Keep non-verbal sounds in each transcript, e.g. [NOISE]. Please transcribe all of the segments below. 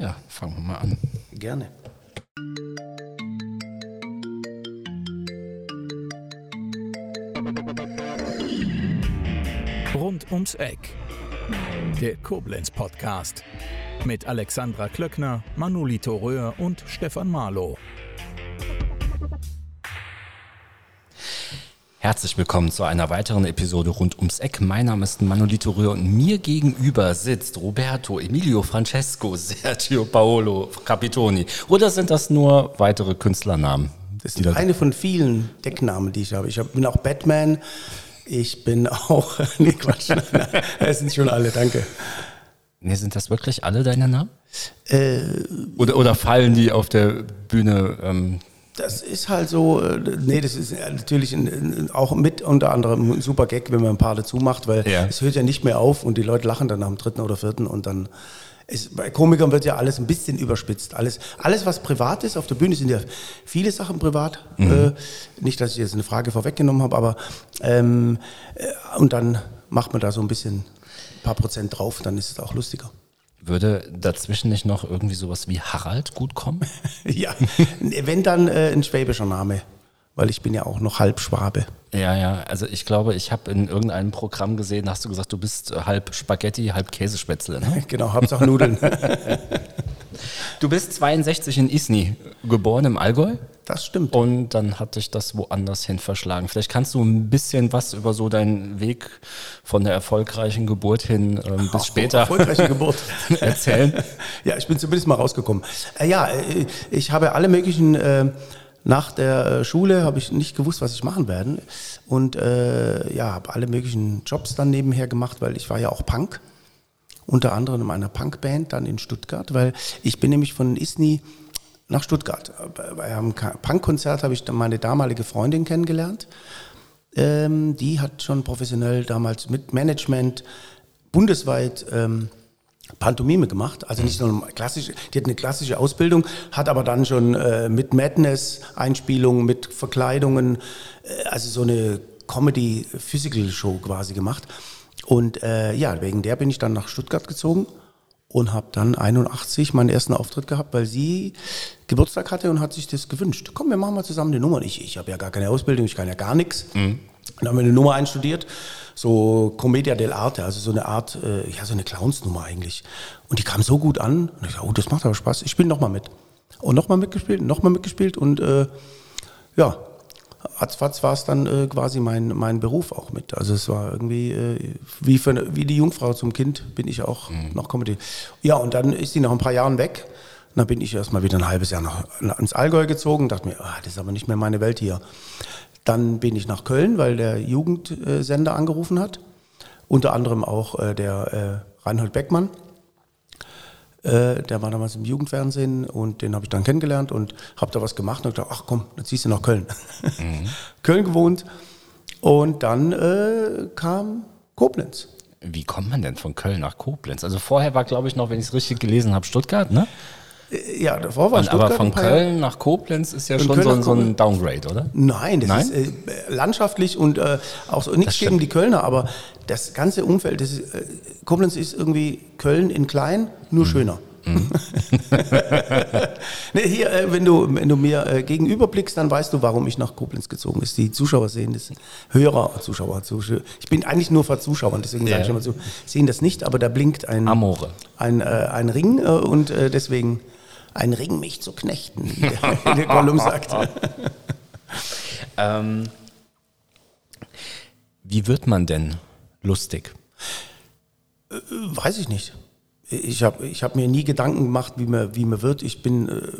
Ja, fangen wir mal an. Gerne. Rund ums Eck. Der Koblenz Podcast. Mit Alexandra Klöckner, Manolito Röhr und Stefan Marlow. Herzlich willkommen zu einer weiteren Episode rund ums Eck. Mein Name ist Manolito Röhr und mir gegenüber sitzt Roberto, Emilio Francesco, Sergio Paolo Capitoni. Oder sind das nur weitere Künstlernamen? Das ist eine von vielen Decknamen, die ich habe. Ich bin auch Batman. Ich bin auch. [LAUGHS] nee, Quatsch. [LAUGHS] Es sind schon alle, danke. Nee, sind das wirklich alle deine Namen? Äh, oder, oder fallen die auf der Bühne ähm, das ist halt so, äh, nee, das ist natürlich ein, auch mit unter anderem ein super Gag, wenn man ein paar dazu macht, weil ja. es hört ja nicht mehr auf und die Leute lachen dann am dritten oder vierten und dann ist, bei Komikern wird ja alles ein bisschen überspitzt. Alles, alles, was privat ist, auf der Bühne sind ja viele Sachen privat. Mhm. Äh, nicht, dass ich jetzt eine Frage vorweggenommen habe, aber ähm, äh, und dann macht man da so ein bisschen ein paar Prozent drauf, dann ist es auch lustiger. Würde dazwischen nicht noch irgendwie sowas wie Harald gut kommen? [LAUGHS] ja, wenn dann äh, ein schwäbischer Name, weil ich bin ja auch noch halb Schwabe. Ja, ja, also ich glaube, ich habe in irgendeinem Programm gesehen, hast du gesagt, du bist halb Spaghetti, halb Käsespätzle. Ne? [LAUGHS] genau, Hauptsache Nudeln. [LAUGHS] du bist 62 in Isny geboren im Allgäu? Das stimmt. Und dann hat dich das woanders hin verschlagen. Vielleicht kannst du ein bisschen was über so deinen Weg von der erfolgreichen Geburt hin ähm, bis Ach, später erfolgreiche Geburt [LAUGHS] erzählen. [LAUGHS] ja, ich bin zumindest mal rausgekommen. Äh, ja, äh, ich habe alle möglichen äh, nach der äh, Schule habe ich nicht gewusst, was ich machen werde und äh, ja, habe alle möglichen Jobs dann nebenher gemacht, weil ich war ja auch Punk, unter anderem in einer Punkband dann in Stuttgart, weil ich bin nämlich von Isny nach Stuttgart. Bei einem Punkkonzert habe ich dann meine damalige Freundin kennengelernt. Ähm, die hat schon professionell damals mit Management bundesweit ähm, Pantomime gemacht, also nicht nur klassisch, die hat eine klassische Ausbildung, hat aber dann schon äh, mit Madness-Einspielungen, mit Verkleidungen, äh, also so eine Comedy-Physical-Show quasi gemacht. Und äh, ja, wegen der bin ich dann nach Stuttgart gezogen und habe dann 81 meinen ersten Auftritt gehabt, weil sie Geburtstag hatte und hat sich das gewünscht. Komm, wir machen mal zusammen eine Nummer. Ich, ich habe ja gar keine Ausbildung, ich kann ja gar nichts. Mhm. Dann haben wir eine Nummer einstudiert, so Commedia dell'arte, also so eine Art, äh, ja, so eine Clownsnummer eigentlich. Und die kam so gut an. Und ich dachte, oh, das macht aber Spaß, ich spiele nochmal mit. Und nochmal mitgespielt, nochmal mitgespielt und äh, ja, ratzfatz war es dann äh, quasi mein, mein Beruf auch mit. Also es war irgendwie äh, wie, für, wie die Jungfrau zum Kind bin ich auch mhm. noch Comedy. Ja, und dann ist sie nach ein paar Jahren weg. Und dann bin ich erstmal wieder ein halbes Jahr nach, ins Allgäu gezogen dachte mir, ah, das ist aber nicht mehr meine Welt hier. Dann bin ich nach Köln, weil der Jugendsender angerufen hat. Unter anderem auch äh, der äh, Reinhold Beckmann äh, der war damals im Jugendfernsehen und den habe ich dann kennengelernt und habe da was gemacht und gedacht, ach komm, dann ziehst du nach Köln. [LAUGHS] Mhm. Köln gewohnt und dann äh, kam Koblenz. Wie kommt man denn von Köln nach Koblenz? Also vorher war, glaube ich, noch, wenn ich es richtig gelesen habe, Stuttgart, ne? Äh, ja, davor war Und Stuttgart. Aber von Köln nach Koblenz ist ja schon so, ein, so ein Downgrade, oder? Nein, das Nein? ist äh, landschaftlich und äh, auch so nichts gegen die Kölner, aber das ganze Umfeld, das ist, äh, Koblenz ist irgendwie Köln in klein, nur mhm. schöner. Mhm. [LAUGHS] nee, hier, äh, wenn, du, wenn du mir äh, gegenüber blickst, dann weißt du, warum ich nach Koblenz gezogen ist. Die Zuschauer sehen das, Hörer, Zuschauer, Zuschauer. Ich bin eigentlich nur vor Zuschauern, deswegen ja. sage ich immer so, sehen das nicht, aber da blinkt ein, Amore. ein, ein Ring und deswegen ein Ring mich zu knechten, wie [LAUGHS] der, der Gollum sagt. [LAUGHS] ähm, wie wird man denn lustig? Äh, weiß ich nicht. Ich habe ich hab mir nie Gedanken gemacht, wie man, wie man wird. Ich bin, äh,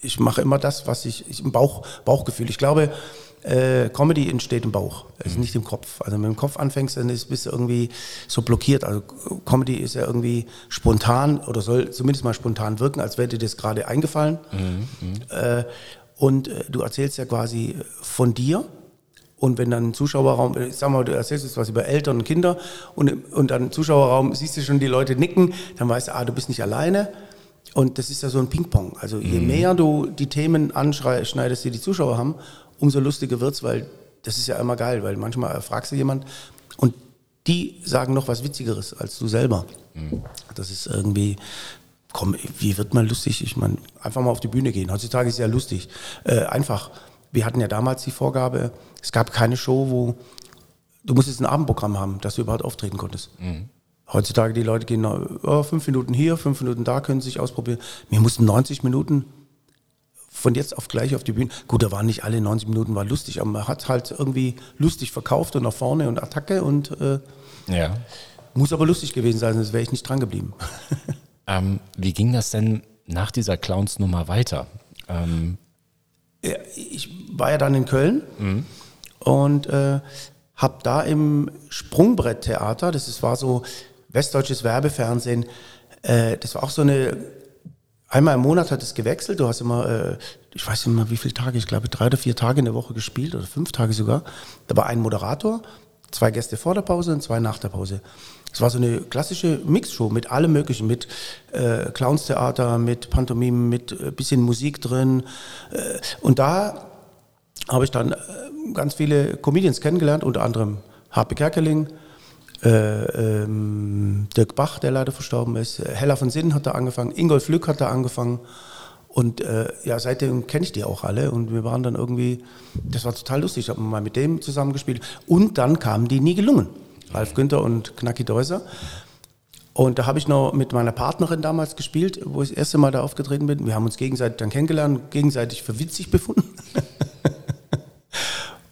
ich mache immer das, was ich, ich im Bauch, Bauchgefühl. Ich glaube, äh, Comedy entsteht im Bauch, also nicht im Kopf. Also wenn du mit dem Kopf anfängst, dann ist, bist du irgendwie so blockiert. Also Comedy ist ja irgendwie spontan oder soll zumindest mal spontan wirken, als wäre dir das gerade eingefallen. Mhm, äh, und äh, du erzählst ja quasi von dir und wenn dann ein Zuschauerraum, ich sag mal, du erzählst jetzt was über Eltern und Kinder und, und dann im Zuschauerraum siehst du schon die Leute nicken, dann weißt du, ah, du bist nicht alleine. Und das ist ja so ein Ping-Pong. Also je mhm. mehr du die Themen anschneidest, die die Zuschauer haben, umso lustiger wird's, weil das ist ja immer geil, weil manchmal fragst du jemand und die sagen noch was Witzigeres als du selber. Mhm. Das ist irgendwie, komm, wie wird man lustig? Ich meine, einfach mal auf die Bühne gehen. Heutzutage ist es ja lustig. Äh, einfach, wir hatten ja damals die Vorgabe, es gab keine Show, wo du musstest ein Abendprogramm haben, dass du überhaupt auftreten konntest. Mhm. Heutzutage die Leute gehen oh, fünf Minuten hier, fünf Minuten da, können sich ausprobieren. Wir mussten 90 Minuten von jetzt auf gleich auf die Bühne. Gut, da waren nicht alle 90 Minuten war lustig, aber man hat halt irgendwie lustig verkauft und nach vorne und Attacke und äh, ja. muss aber lustig gewesen sein, sonst wäre ich nicht dran geblieben. [LAUGHS] Ähm, wie ging das denn nach dieser Clowns-Nummer weiter? Ähm ja, ich war ja dann in Köln mhm. und äh, habe da im Sprungbretttheater, das ist, war so westdeutsches Werbefernsehen, äh, das war auch so eine, einmal im Monat hat es gewechselt, du hast immer, äh, ich weiß nicht mehr wie viele Tage, ich glaube drei oder vier Tage in der Woche gespielt oder fünf Tage sogar. Da war ein Moderator, zwei Gäste vor der Pause und zwei nach der Pause. Es war so eine klassische Mixshow mit allem Möglichen, mit äh, Clownstheater, mit Pantomimen, mit äh, bisschen Musik drin. Äh, und da habe ich dann äh, ganz viele Comedians kennengelernt, unter anderem Harpe Kerkeling, äh, ähm, Dirk Bach, der leider verstorben ist, Hella von Sinn hat da angefangen, Ingolf Lück hat da angefangen. Und äh, ja, seitdem kenne ich die auch alle und wir waren dann irgendwie, das war total lustig, ich habe mal mit dem zusammengespielt. Und dann kamen die Nie gelungen. Ralf Günther und Knacki Deuser. Und da habe ich noch mit meiner Partnerin damals gespielt, wo ich das erste Mal da aufgetreten bin. Wir haben uns gegenseitig dann kennengelernt, gegenseitig für witzig [LAUGHS] befunden.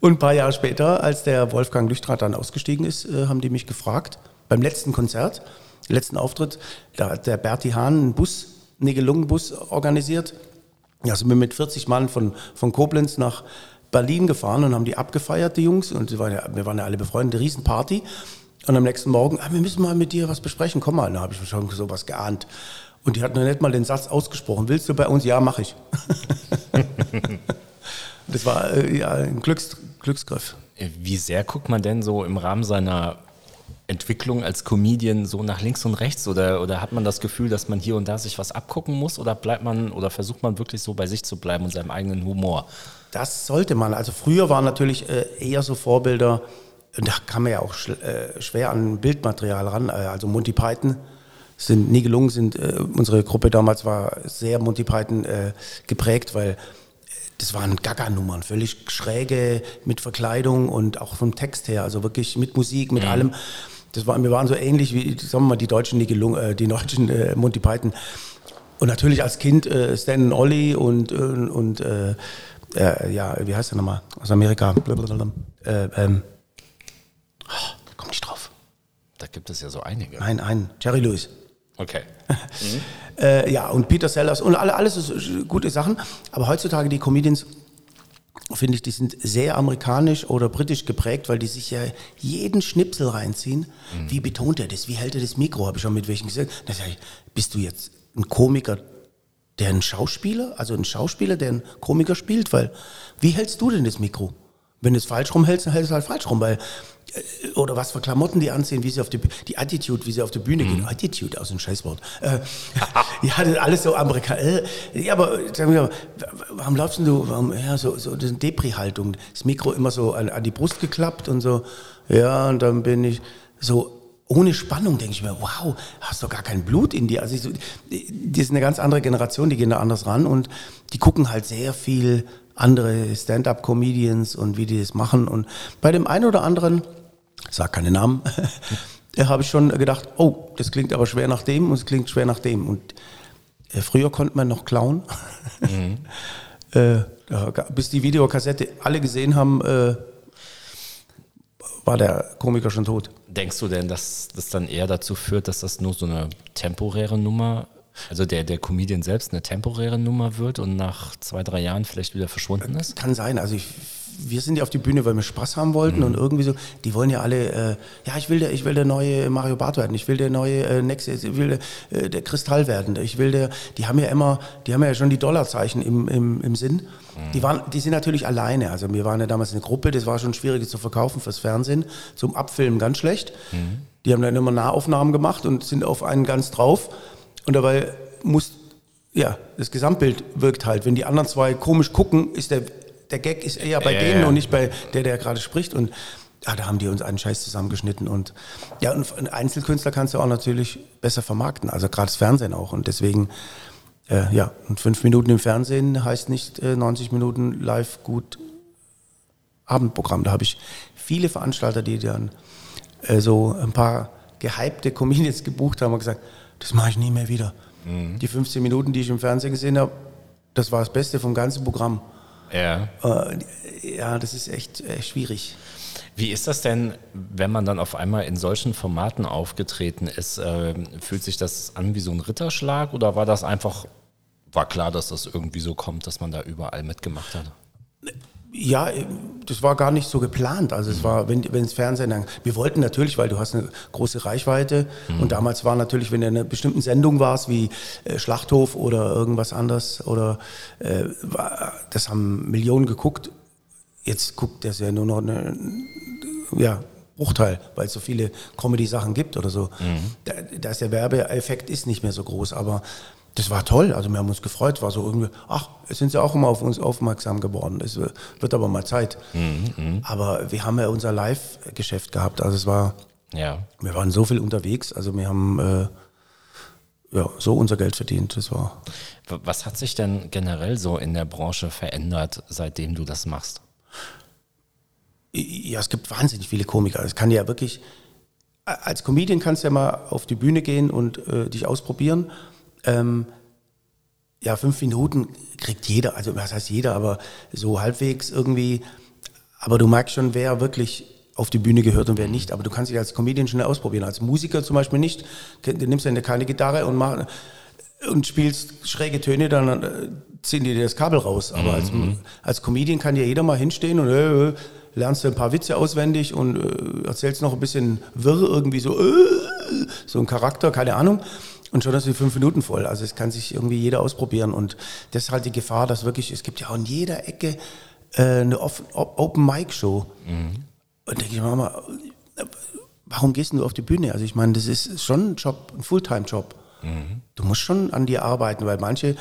Und ein paar Jahre später, als der Wolfgang Lüchtrat dann ausgestiegen ist, äh, haben die mich gefragt, beim letzten Konzert, letzten Auftritt, da hat der Berti Hahn einen Bus, einen Gelungenbus organisiert. Da sind wir mit 40 Mann von, von Koblenz nach Berlin gefahren und haben die abgefeiert, die Jungs. Und waren ja, wir waren ja alle befreundet, Riesenparty. Und am nächsten Morgen, ah, wir müssen mal mit dir was besprechen, komm mal. Da habe ich schon sowas geahnt. Und die hat noch nicht mal den Satz ausgesprochen. Willst du bei uns? Ja, mache ich. [LAUGHS] das war äh, ja ein Glücks, Glücksgriff. Wie sehr guckt man denn so im Rahmen seiner Entwicklung als Comedian so nach links und rechts oder, oder hat man das Gefühl, dass man hier und da sich was abgucken muss oder bleibt man oder versucht man wirklich so bei sich zu bleiben und seinem eigenen Humor? Das sollte man. Also früher waren natürlich äh, eher so Vorbilder, da kam man ja auch äh, schwer an Bildmaterial ran. Äh, also Monty Python sind nie gelungen, sind unsere Gruppe damals war sehr Monty Python geprägt, weil das waren Gaga-Nummern, völlig schräge mit Verkleidung und auch vom Text her, also wirklich mit Musik, mit mhm. allem. Das war, wir waren so ähnlich wie, sagen wir mal, die deutschen, Nigelung, die deutschen äh, Monty Python. Und natürlich als Kind äh, Stan Ollie und, und, und äh, äh, ja, wie heißt der nochmal? Aus Amerika. Äh, ähm, oh, komm nicht drauf. Da gibt es ja so einige. Nein, einen. Jerry Lewis. Okay. [LAUGHS] Mhm. Äh, ja, und Peter Sellers und alle, alles ist gute Sachen. Aber heutzutage die Comedians, finde ich, die sind sehr amerikanisch oder britisch geprägt, weil die sich ja jeden Schnipsel reinziehen. Mhm. Wie betont er das? Wie hält er das Mikro? Habe ich schon mit welchen gesagt. Da sage ich, bist du jetzt ein Komiker der ein Schauspieler, also ein Schauspieler, der einen Komiker spielt, weil wie hältst du denn das Mikro? Wenn du es falsch rumhältst, dann hältst du halt falsch rum, weil äh, oder was für Klamotten die anziehen, wie sie auf die die Attitude, wie sie auf die Bühne mhm. gehen. Attitude, aus dem Scheißwort. Äh, [LAUGHS] ja, das ist alles so amerikanisch. Äh, ja, aber sag mir, warum laufst du, warum, ja, so, so das Depri-Haltung. Das Mikro immer so an, an die Brust geklappt und so. Ja, und dann bin ich so, ohne Spannung denke ich mir, wow, hast doch gar kein Blut in dir. Also ich, die ist eine ganz andere Generation, die gehen da anders ran und die gucken halt sehr viel andere Stand-up-Comedians und wie die das machen. Und bei dem einen oder anderen, ich sag keine Namen, [LAUGHS] habe ich schon gedacht, oh, das klingt aber schwer nach dem und es klingt schwer nach dem. Und äh, früher konnte man noch klauen. Mhm. [LAUGHS] äh, bis die Videokassette alle gesehen haben, äh, war der Komiker schon tot. Denkst du denn, dass das dann eher dazu führt, dass das nur so eine temporäre Nummer, also der, der Comedian selbst eine temporäre Nummer wird und nach zwei, drei Jahren vielleicht wieder verschwunden ist? Kann sein. Also ich wir sind ja auf die Bühne, weil wir Spaß haben wollten mhm. und irgendwie so, die wollen ja alle, äh, ja, ich will der, ich will der neue Mario Barth werden, ich will der neue äh, Nexus, ich will der, äh, der Kristall werden, ich will der, die haben ja immer, die haben ja schon die Dollarzeichen im, im, im Sinn. Mhm. Die waren, die sind natürlich alleine. Also wir waren ja damals eine Gruppe, das war schon schwierig zu verkaufen fürs Fernsehen, zum Abfilmen ganz schlecht. Mhm. Die haben dann immer Nahaufnahmen gemacht und sind auf einen ganz drauf und dabei muss ja, das Gesamtbild wirkt halt. Wenn die anderen zwei komisch gucken, ist der der Gag ist eher bei ja, denen und nicht bei der, der gerade spricht. Und ja, da haben die uns einen Scheiß zusammengeschnitten und ja, und Einzelkünstler kannst du auch natürlich besser vermarkten, also gerade das Fernsehen auch und deswegen, äh, ja, und fünf Minuten im Fernsehen heißt nicht äh, 90 Minuten live gut Abendprogramm. Da habe ich viele Veranstalter, die dann äh, so ein paar gehypte Comedians [LAUGHS] gebucht haben und gesagt, das mache ich nie mehr wieder. Mhm. Die 15 Minuten, die ich im Fernsehen gesehen habe, das war das Beste vom ganzen Programm. Ja. Äh, ja, das ist echt, echt schwierig. Wie ist das denn, wenn man dann auf einmal in solchen Formaten aufgetreten ist? Äh, fühlt sich das an wie so ein Ritterschlag oder war das einfach, war klar, dass das irgendwie so kommt, dass man da überall mitgemacht hat? Ja, das war gar nicht so geplant. Also es war, wenn, wenn das Fernsehen, dann, wir wollten natürlich, weil du hast eine große Reichweite mhm. und damals war natürlich, wenn du in einer bestimmten Sendung warst, wie äh, Schlachthof oder irgendwas anderes, oder äh, war, das haben Millionen geguckt. Jetzt guckt das ja nur noch eine, ja, Bruchteil, weil es so viele Comedy-Sachen gibt oder so. Mhm. Da, da ist der Werbeeffekt ist nicht mehr so groß, aber das war toll. Also wir haben uns gefreut. War so irgendwie, ach, jetzt sind sie auch immer auf uns aufmerksam geworden. Es wird aber mal Zeit. Mhm, mhm, aber wir haben ja unser Live-Geschäft gehabt. Also es war, ja. wir waren so viel unterwegs. Also wir haben äh, ja, so unser Geld verdient. Das war. Was hat sich denn generell so in der Branche verändert, seitdem du das machst? Ja, es gibt wahnsinnig viele Komiker. Es kann ja wirklich, als Comedian kannst du ja mal auf die Bühne gehen und äh, dich ausprobieren. Ähm, ja, fünf Minuten kriegt jeder, also was heißt jeder, aber so halbwegs irgendwie. Aber du merkst schon, wer wirklich auf die Bühne gehört und wer nicht. Aber du kannst dich als Comedian schnell ausprobieren. Als Musiker zum Beispiel nicht. Du nimmst ja keine Gitarre und, mach, und spielst schräge Töne, dann äh, ziehen die dir das Kabel raus. Aber als, mhm. als Comedian kann ja jeder mal hinstehen und äh, äh lernst du ein paar Witze auswendig und äh, erzählst noch ein bisschen wirr irgendwie so, äh, so ein Charakter, keine Ahnung. Und schon hast du fünf Minuten voll. Also es kann sich irgendwie jeder ausprobieren. Und das ist halt die Gefahr, dass wirklich, es gibt ja auch in jeder Ecke äh, eine Open-Mic-Show. Mhm. Und denke ich mir mal, warum gehst du auf die Bühne? Also ich meine, das ist schon ein Job, ein Fulltime-Job. Mhm. Du musst schon an dir arbeiten, weil manche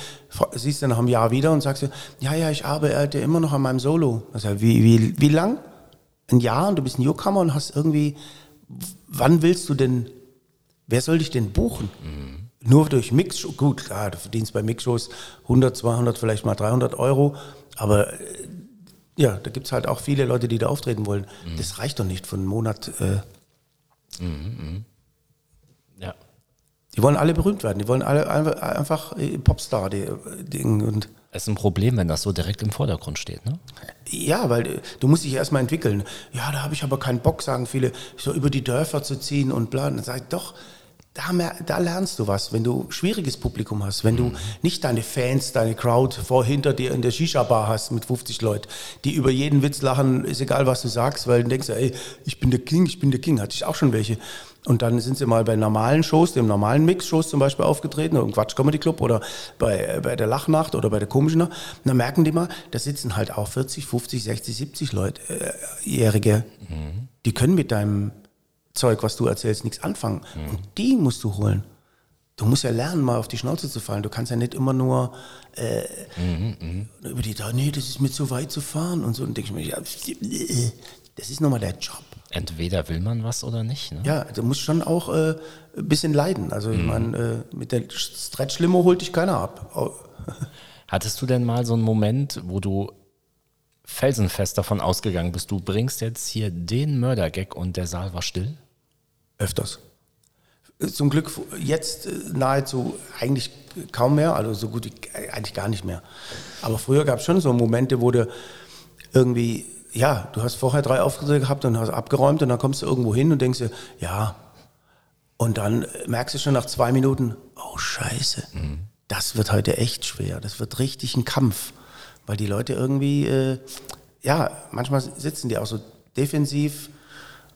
siehst du nach einem Jahr wieder und sagst du, ja, ja, ich arbeite immer noch an meinem Solo. Also wie, wie, wie lang? Ein Jahr und du bist ein Newcomer und hast irgendwie, wann willst du denn wer soll dich denn buchen? Mhm. Nur durch Mix, gut, klar, du verdienst bei Mixshows 100, 200, vielleicht mal 300 Euro, aber äh, ja, da gibt es halt auch viele Leute, die da auftreten wollen. Mhm. Das reicht doch nicht von einem Monat. Äh, mhm, ja. Die wollen alle berühmt werden, die wollen alle einfach Popstar, die, die und es ist ein Problem, wenn das so direkt im Vordergrund steht, ne? Ja, weil äh, du musst dich erstmal entwickeln. Ja, da habe ich aber keinen Bock, sagen viele, so über die Dörfer zu ziehen und bla. Dann sage ich, doch, da, da, lernst du was, wenn du schwieriges Publikum hast, wenn du mhm. nicht deine Fans, deine Crowd vor hinter dir in der Shisha-Bar hast mit 50 Leuten, die über jeden Witz lachen, ist egal, was du sagst, weil du denkst, ey, ich bin der King, ich bin der King, hatte ich auch schon welche. Und dann sind sie mal bei normalen Shows, dem normalen Mix-Shows zum Beispiel aufgetreten, oder im Quatsch Comedy Club oder bei, bei der Lachnacht oder bei der komischen Nacht. Und dann merken die mal, da sitzen halt auch 40, 50, 60, 70 Leute, äh, Jährige, mhm. die können mit deinem Zeug, was du erzählst, nichts anfangen. Mhm. Und die musst du holen. Du musst ja lernen, mal auf die Schnauze zu fallen. Du kannst ja nicht immer nur äh, mhm, mh. über die da, nee, das ist mir zu weit zu fahren und so. Und denke ich mir, ja, das ist nochmal der Job. Entweder will man was oder nicht. Ne? Ja, du musst schon auch äh, ein bisschen leiden. Also mhm. ich meine, äh, mit der Stretch-Limo holt dich keiner ab. Hattest du denn mal so einen Moment, wo du felsenfest davon ausgegangen bist, du bringst jetzt hier den Mördergag und der Saal war still? Öfters. Zum Glück jetzt äh, nahezu eigentlich kaum mehr, also so gut wie äh, eigentlich gar nicht mehr. Aber früher gab es schon so Momente, wo du irgendwie, ja, du hast vorher drei Auftritte gehabt und hast abgeräumt und dann kommst du irgendwo hin und denkst dir, ja, und dann merkst du schon nach zwei Minuten, oh Scheiße, mhm. das wird heute echt schwer, das wird richtig ein Kampf, weil die Leute irgendwie, äh, ja, manchmal sitzen die auch so defensiv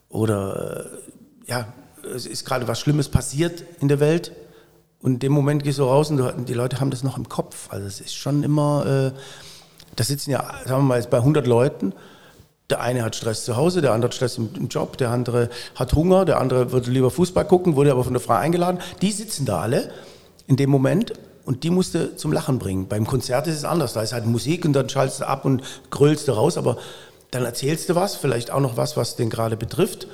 oder, äh, ja, es ist gerade was Schlimmes passiert in der Welt und in dem Moment gehst du raus und die Leute haben das noch im Kopf. Also es ist schon immer, äh, da sitzen ja, sagen wir mal, bei 100 Leuten. Der eine hat Stress zu Hause, der andere hat Stress im, Job, der andere hat Hunger, der andere würde lieber Fußball gucken, wurde aber von der Frau eingeladen. Die sitzen da alle in dem Moment und die musste zum Lachen bringen. Beim Konzert ist es anders, da ist halt Musik und dann schaltest du ab und grölst du raus, aber dann erzählst du was, vielleicht auch noch was, was den gerade betrifft.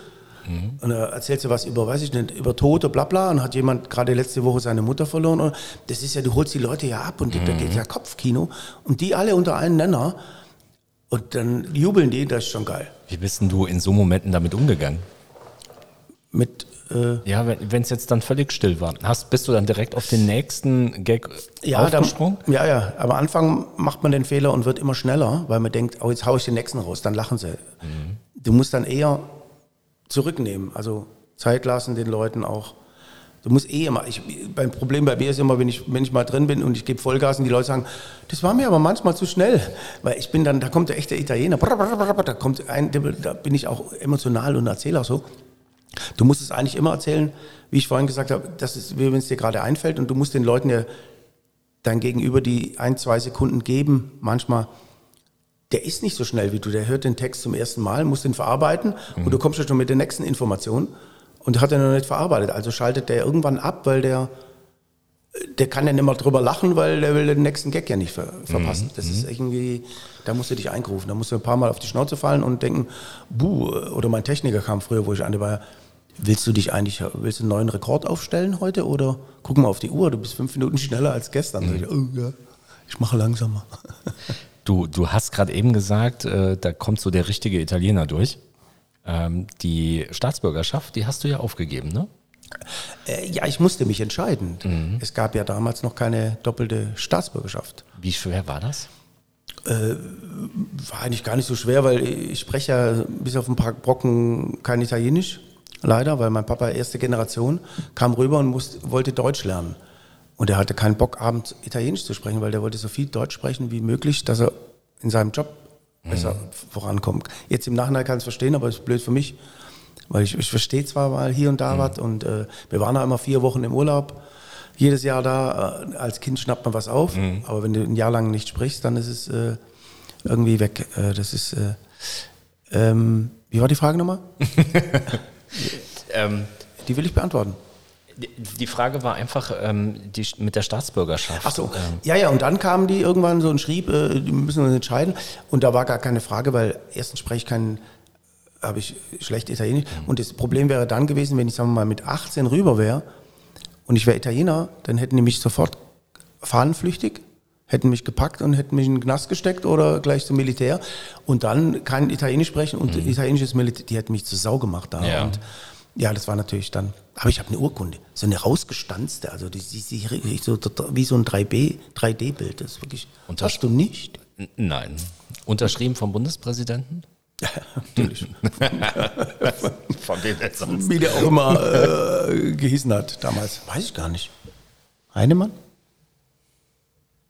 Mhm. Und dann erzählst du was über, weiß ich nicht, über Tote, bla bla, und hat jemand gerade letzte Woche seine Mutter verloren. Und das ist ja, du holst die Leute ja ab und da Mhm. geht ja Kopfkino. Und die alle unter einen Nenner. Und dann jubeln die, das ist schon geil. Wie bist denn du in so Momenten damit umgegangen? Mit, äh, Ja, wenn es jetzt dann völlig still war. Hast, bist du dann direkt auf den nächsten Gag ja, da, aufgesprungen? ja, ja. Am Anfang macht man den Fehler und wird immer schneller, weil man denkt, oh, jetzt hau ich den nächsten raus, dann lachen sie. Du musst dann eher zurücknehmen, also Zeit lassen den Leuten auch. Du musst eh immer, ich, beim Problem bei mir ist immer, wenn ich, wenn ich mal drin bin und ich gebe Vollgas und die Leute sagen, das war mir aber manchmal zu schnell, weil ich bin dann, da kommt der echte Italiener, da kommt ein, da bin ich auch emotional und erzähle auch so. Du musst es eigentlich immer erzählen, wie ich vorhin gesagt habe, das ist, wie wenn es dir gerade einfällt und du musst den Leuten ja dein Gegenüber die ein, zwei Sekunden geben. Manchmal, der ist nicht so schnell wie du, der hört den Text zum ersten Mal, muss den verarbeiten und du kommst ja schon mit der nächsten Information und hat er noch nicht verarbeitet. Also schaltet der irgendwann ab, weil der, der kann ja nicht mehr drüber lachen, weil der will den nächsten Gag ja nicht ver verpassen. Das ist irgendwie, da musst du dich eingerufen, da musst du ein paar Mal auf die Schnauze fallen und denken, buh, oder mein Techniker kam früher, wo ich an der war, willst du dich eigentlich, willst du einen neuen Rekord aufstellen heute oder guck mal auf die Uhr, du bist fünf Minuten schneller als gestern. Sag Ich, oh, ja, ich mache langsamer. [LAUGHS] Du, du hast gerade eben gesagt, äh, da kommt so der richtige Italiener durch. Ähm, die Staatsbürgerschaft, die hast du ja aufgegeben, ne? Äh, ja, ich musste mich entscheiden. Es gab ja damals noch keine doppelte Staatsbürgerschaft. Wie schwer war das? War eigentlich gar nicht so schwer, weil ich spreche ja bis auf ein paar Brocken kein Italienisch, leider, weil mein Papa erste Generation kam rüber und musste, wollte Deutsch lernen. Und er hatte keinen Bock, abends Italienisch zu sprechen, weil der wollte so viel Deutsch sprechen wie möglich, dass er in seinem Job besser vorankommt. Jetzt im Nachhinein kann ich es verstehen, aber es ist blöd für mich, weil ich, ich verstehe zwar mal hier und da was und äh, wir waren da immer vier Wochen im Urlaub, jedes Jahr da. Äh, als Kind schnappt man was auf, aber wenn du ein Jahr lang nicht sprichst, dann ist es äh, irgendwie weg. Äh, das ist, äh, ähm, wie war die Frage nochmal? [LAUGHS] Ähm, Die will ich beantworten. Die, Frage war einfach ähm, die, mit der Staatsbürgerschaft. Ach so, Ähm, ja, ja, und dann kamen die irgendwann so und schrieb, äh, die müssen uns entscheiden. Und da war gar keine Frage, weil erstens spreche ich kein, habe ich schlecht Italienisch. Und das Problem wäre dann gewesen, wenn ich, sagen wir mal, mit 18 rüber wäre und ich wäre Italiener, dann hätten die mich sofort fahnenflüchtig, hätten mich gepackt und hätten mich in den Knast gesteckt oder gleich zum Militär. Und dann kein Italienisch sprechen und italienisches Militär, die hätten mich zu Sau gemacht da. Ja. Und ja, das war natürlich dann. Aber ich habe eine Urkunde, so eine rausgestanzte, also die, die, die, so, wie so ein 3B, 3D-Bild. Das ist wirklich. Und das- hast du nicht? Nein. Unterschrieben vom Bundespräsidenten? Natürlich. [LAUGHS] Von wem jetzt sonst? Wie der auch immer äh, gehießen hat damals. Weiß ich gar nicht. Heinemann?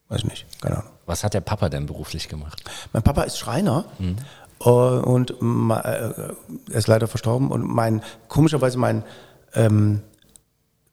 Weiß ich nicht, keine Ahnung. Was hat der Papa denn beruflich gemacht? Mein Papa ist Schreiner äh, und ma- äh, er ist leider verstorben. Und mein, komischerweise mein ähm,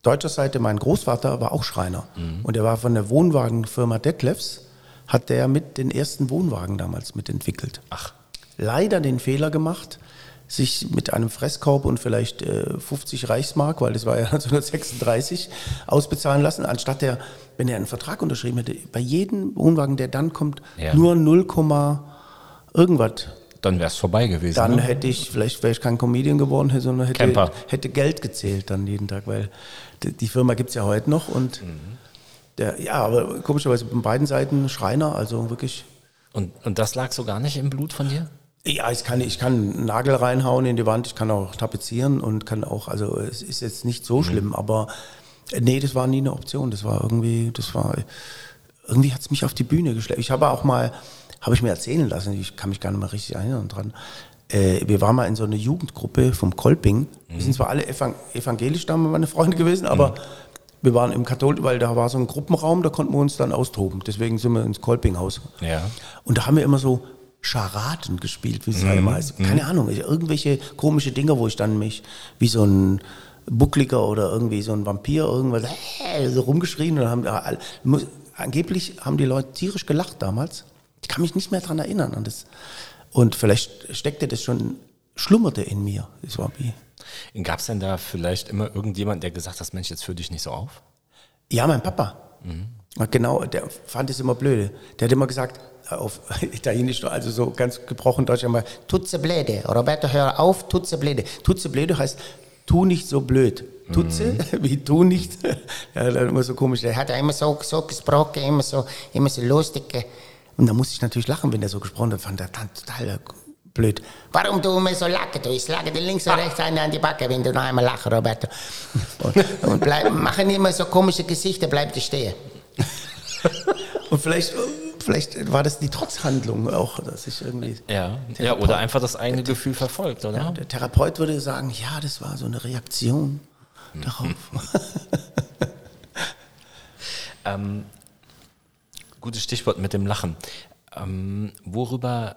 deutscher Seite, mein Großvater war auch Schreiner. Und er war von der Wohnwagenfirma Detlefs, hat der mit den ersten Wohnwagen damals mitentwickelt. Ach. Leider den Fehler gemacht, sich mit einem Fresskorb und vielleicht äh, 50 Reichsmark, weil das war ja [LAUGHS] 1936, ausbezahlen lassen, anstatt der, wenn er einen Vertrag unterschrieben hätte, bei jedem Wohnwagen, der dann kommt, Ja. nur 0, irgendwas. Dann wäre es vorbei gewesen. Dann ne? hätte ich, vielleicht wäre ich kein Comedian geworden, sondern hätte, Camper. hätte Geld gezählt dann jeden Tag, weil die, die Firma gibt es ja heute noch und Mhm. der, ja, aber komischerweise von beiden Seiten Schreiner, also wirklich Und, und das lag so gar nicht im Blut von dir? Ja, ich kann, ich kann einen Nagel reinhauen in die Wand, ich kann auch tapezieren und kann auch, also es ist jetzt nicht so schlimm, aber äh, nee, das war nie eine Option. Das war irgendwie, das war, irgendwie hat es mich auf die Bühne geschleppt. Ich habe auch mal, habe ich mir erzählen lassen, ich kann mich gar nicht mehr richtig erinnern dran. Äh, wir waren mal in so einer Jugendgruppe vom Kolping. Wir sind zwar alle evang evangelisch, da meine Freunde gewesen, aber wir waren im Katholik, weil da war so ein Gruppenraum, da konnten wir uns dann austoben. Deswegen sind wir ins Kolpinghaus. Ja. Und da haben wir immer so Scharaden gespielt, wie es immer heißt. Keine Ahnung, irgendwelche komische Dinge, wo ich dann mich wie so ein Buckliger oder irgendwie so ein Vampir irgendwas äh, so rumgeschrien und haben angeblich haben die Leute tierisch gelacht damals. Ich kann mich nicht mehr dran erinnern an das. Und vielleicht steckte das schon, schlummerte in mir. Das war wie. Gab es denn da vielleicht immer irgendjemand, der gesagt hat, Mensch, jetzt führ dich nicht so auf? Ja, mein Papa. Genau, der fand es immer blöde. Der hat immer gesagt, auf [LAUGHS] Italienisch, also so ganz gebrochen Deutsch einmal, Tutze blöde. Roberto, hör auf, Tutze blöde. Tutze blöde heißt, tu nicht so blöd. Tutze, mhm. [LAUGHS] wie tu nicht. [LAUGHS] ja, dann immer so komisch. Der hat immer so, so gesprochen, immer so, immer so lustig. Und da musste ich natürlich lachen, wenn der so gesprochen hat. Fand er total blöd. Warum du immer so lachen? Du, ich schlage dir links und rechts eine an die Backe, wenn du noch einmal lachst, Roberto. Und, und bleib, machen immer so komische Gesichter, bleib dir stehen. [LAUGHS] und vielleicht, vielleicht war das die Trotzhandlung auch, dass ich irgendwie. Ja, ja oder einfach das eigene Gefühl verfolgt, oder? Ja, der Therapeut würde sagen: Ja, das war so eine Reaktion darauf. [LAUGHS] ähm, gutes Stichwort mit dem Lachen. Ähm, worüber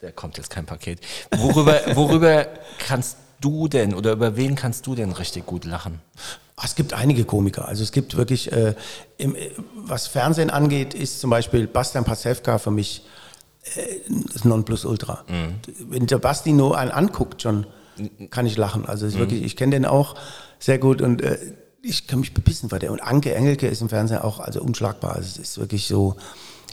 da kommt jetzt kein Paket. Worüber, [LAUGHS] worüber kannst du denn oder über wen kannst du denn richtig gut lachen? Es gibt einige Komiker. Also es gibt wirklich, äh, im, äh, was Fernsehen angeht, ist zum Beispiel Bastian Pasewka für mich äh, das Nonplusultra. Mhm. Wenn der Basti nur einen anguckt, schon kann ich lachen. Also mhm. wirklich, ich kenne den auch sehr gut und äh, ich kann mich bepissen bei der. Und Anke Engelke ist im Fernsehen auch also unschlagbar. Also es ist wirklich so,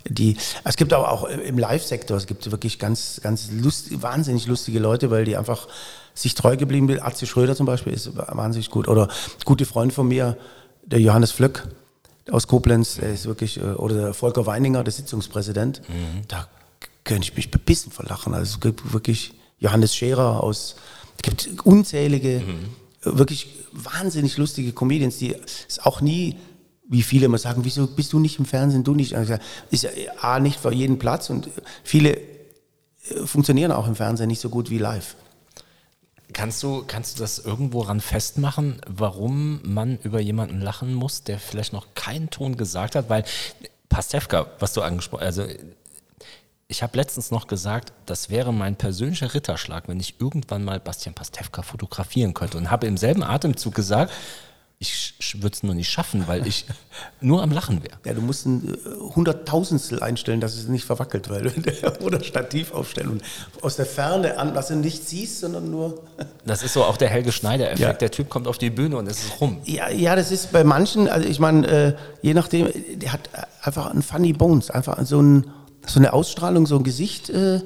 die, es gibt aber auch im Live-Sektor, es gibt wirklich ganz, ganz lust, wahnsinnig lustige Leute, weil die einfach sich treu geblieben sind. Atze Schröder zum Beispiel ist wahnsinnig gut. Oder gute Freund von mir, der Johannes Flöck aus Koblenz, der ist wirklich, äh, oder der Volker Weininger, der Sitzungspräsident, mhm. da könnte ich mich bebissen vor Lachen. Also es gibt wirklich Johannes Scherer aus, es gibt unzählige, mhm. Wirklich wahnsinnig lustige Comedians, die es auch nie wie viele immer sagen, wieso bist du nicht im Fernsehen, du nicht? Also ist ja A, nicht für jeden Platz und viele äh, funktionieren auch im Fernsehen nicht so gut wie live. Kannst du, kannst du das irgendwo ran festmachen, warum man über jemanden lachen muss, der vielleicht noch keinen Ton gesagt hat? Weil Pastewka, was du angesprochen hast, also ich habe letztens noch gesagt, das wäre mein persönlicher Ritterschlag, wenn ich irgendwann mal Bastian Pastewka fotografieren könnte und habe im selben Atemzug gesagt, ich würde es nur nicht schaffen, weil ich [LAUGHS] nur am Lachen wäre. Ja, du musst ein äh, Hunderttausendstel einstellen, dass es nicht verwackelt, weil [LAUGHS] oder Stativ aufstellen und aus der Ferne an, dass du nicht siehst, sondern nur. [LAUGHS] Das ist so auch der Helge Schneider-Effekt. Ja. Der Typ kommt auf die Bühne und es ist rum. Ja, ja, das ist bei manchen, also ich meine, äh, je nachdem, der hat einfach einen Funny Bones, einfach so, ein, so eine Ausstrahlung, so ein Gesicht. Äh,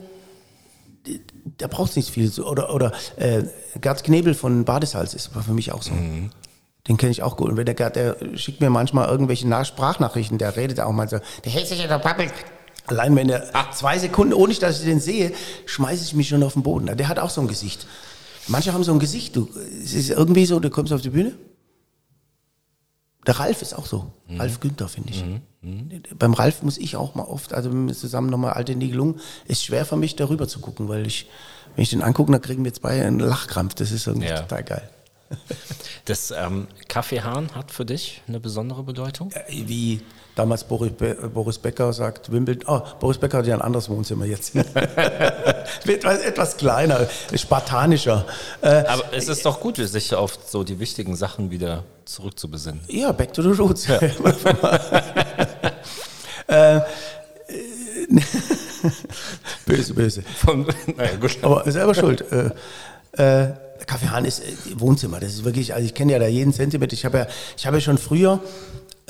da braucht es nicht viel. Oder, oder äh, Gerd Knebel von Badesalz ist aber für mich auch so. Mhm. Den kenne ich auch gut. Und wenn der, der schickt mir manchmal irgendwelche Nach Sprachnachrichten, der redet auch mal so, der hält sich in der Pappel. Allein wenn er Ach. zwei Sekunden, ohne dass ich den sehe, schmeiße ich mich schon auf den Boden. Der hat auch so ein Gesicht. Manche haben so ein Gesicht. Du, es ist irgendwie so, du kommst auf die Bühne. Der Ralf ist auch so. Mhm. Ralf Günther, finde ich. Mhm. Mhm. Beim Ralf muss ich auch mal oft, also wenn wir zusammen nochmal alte Nigelungen, ist schwer für mich, darüber zu gucken, weil ich, wenn ich den angucke, dann kriegen wir zwei einen Lachkrampf. Das ist irgendwie ja. total geil. [LAUGHS] Das ähm, Kaffeehahn hat für dich eine besondere Bedeutung? Äh, wie damals Boris, Be Boris Becker sagt, Wimbledon, oh, Boris Becker hat ja ein anderes Wohnzimmer jetzt. [LAUGHS] etwas, etwas kleiner, spartanischer. Äh, Aber es ist doch gut, sich auf so die wichtigen Sachen wieder zurückzubesinnen. Ja, back to the roots. Ja. [LAUGHS] äh, böse, böse. Von, naja, gut. Aber selber schuld. Äh, äh, Kaffeehahn ist äh, Wohnzimmer. Das ist wirklich, also ich kenne ja da jeden Zentimeter. Ich habe ja, ich habe ja schon früher,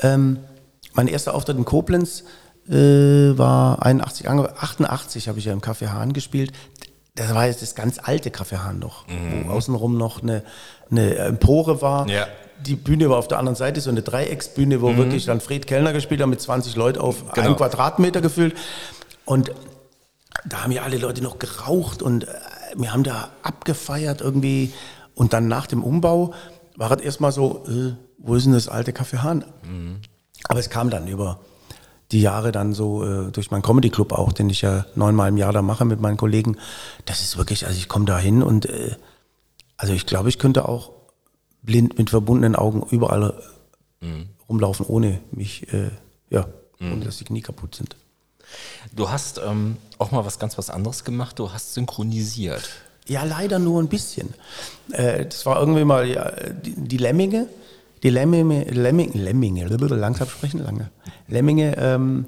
ähm, mein erster Auftritt in Koblenz äh, war 81, 88 habe ich ja im Kaffeehahn gespielt. Das war jetzt das ganz alte Kaffeehahn noch, mhm. wo außenrum noch eine, eine Empore war. Ja. Die Bühne war auf der anderen Seite, so eine Dreiecksbühne, wo mhm. wirklich dann Fred Kellner gespielt hat mit 20 Leuten auf genau. einen Quadratmeter gefüllt. Und da haben ja alle Leute noch geraucht und äh, wir haben da abgefeiert irgendwie. Und dann nach dem Umbau war es erstmal so, äh, wo ist denn das alte Café Hahn? Mhm. Aber es kam dann über die Jahre dann so äh, durch meinen Comedy Club auch, den ich ja neunmal im Jahr da mache mit meinen Kollegen. Das ist wirklich, also ich komme da hin und äh, also ich glaube, ich könnte auch blind mit verbundenen Augen überall mhm. rumlaufen, ohne mich, äh, ja, mhm. ohne dass die Knie kaputt sind. Du hast ähm, auch mal was ganz was anderes gemacht. Du hast synchronisiert. Ja, leider nur ein bisschen. Äh, das war irgendwie mal ja, die, die, Lemminge. Die Lemminge, Lemminge, Lemminge, langsam sprechen, lange. Lemminge ähm,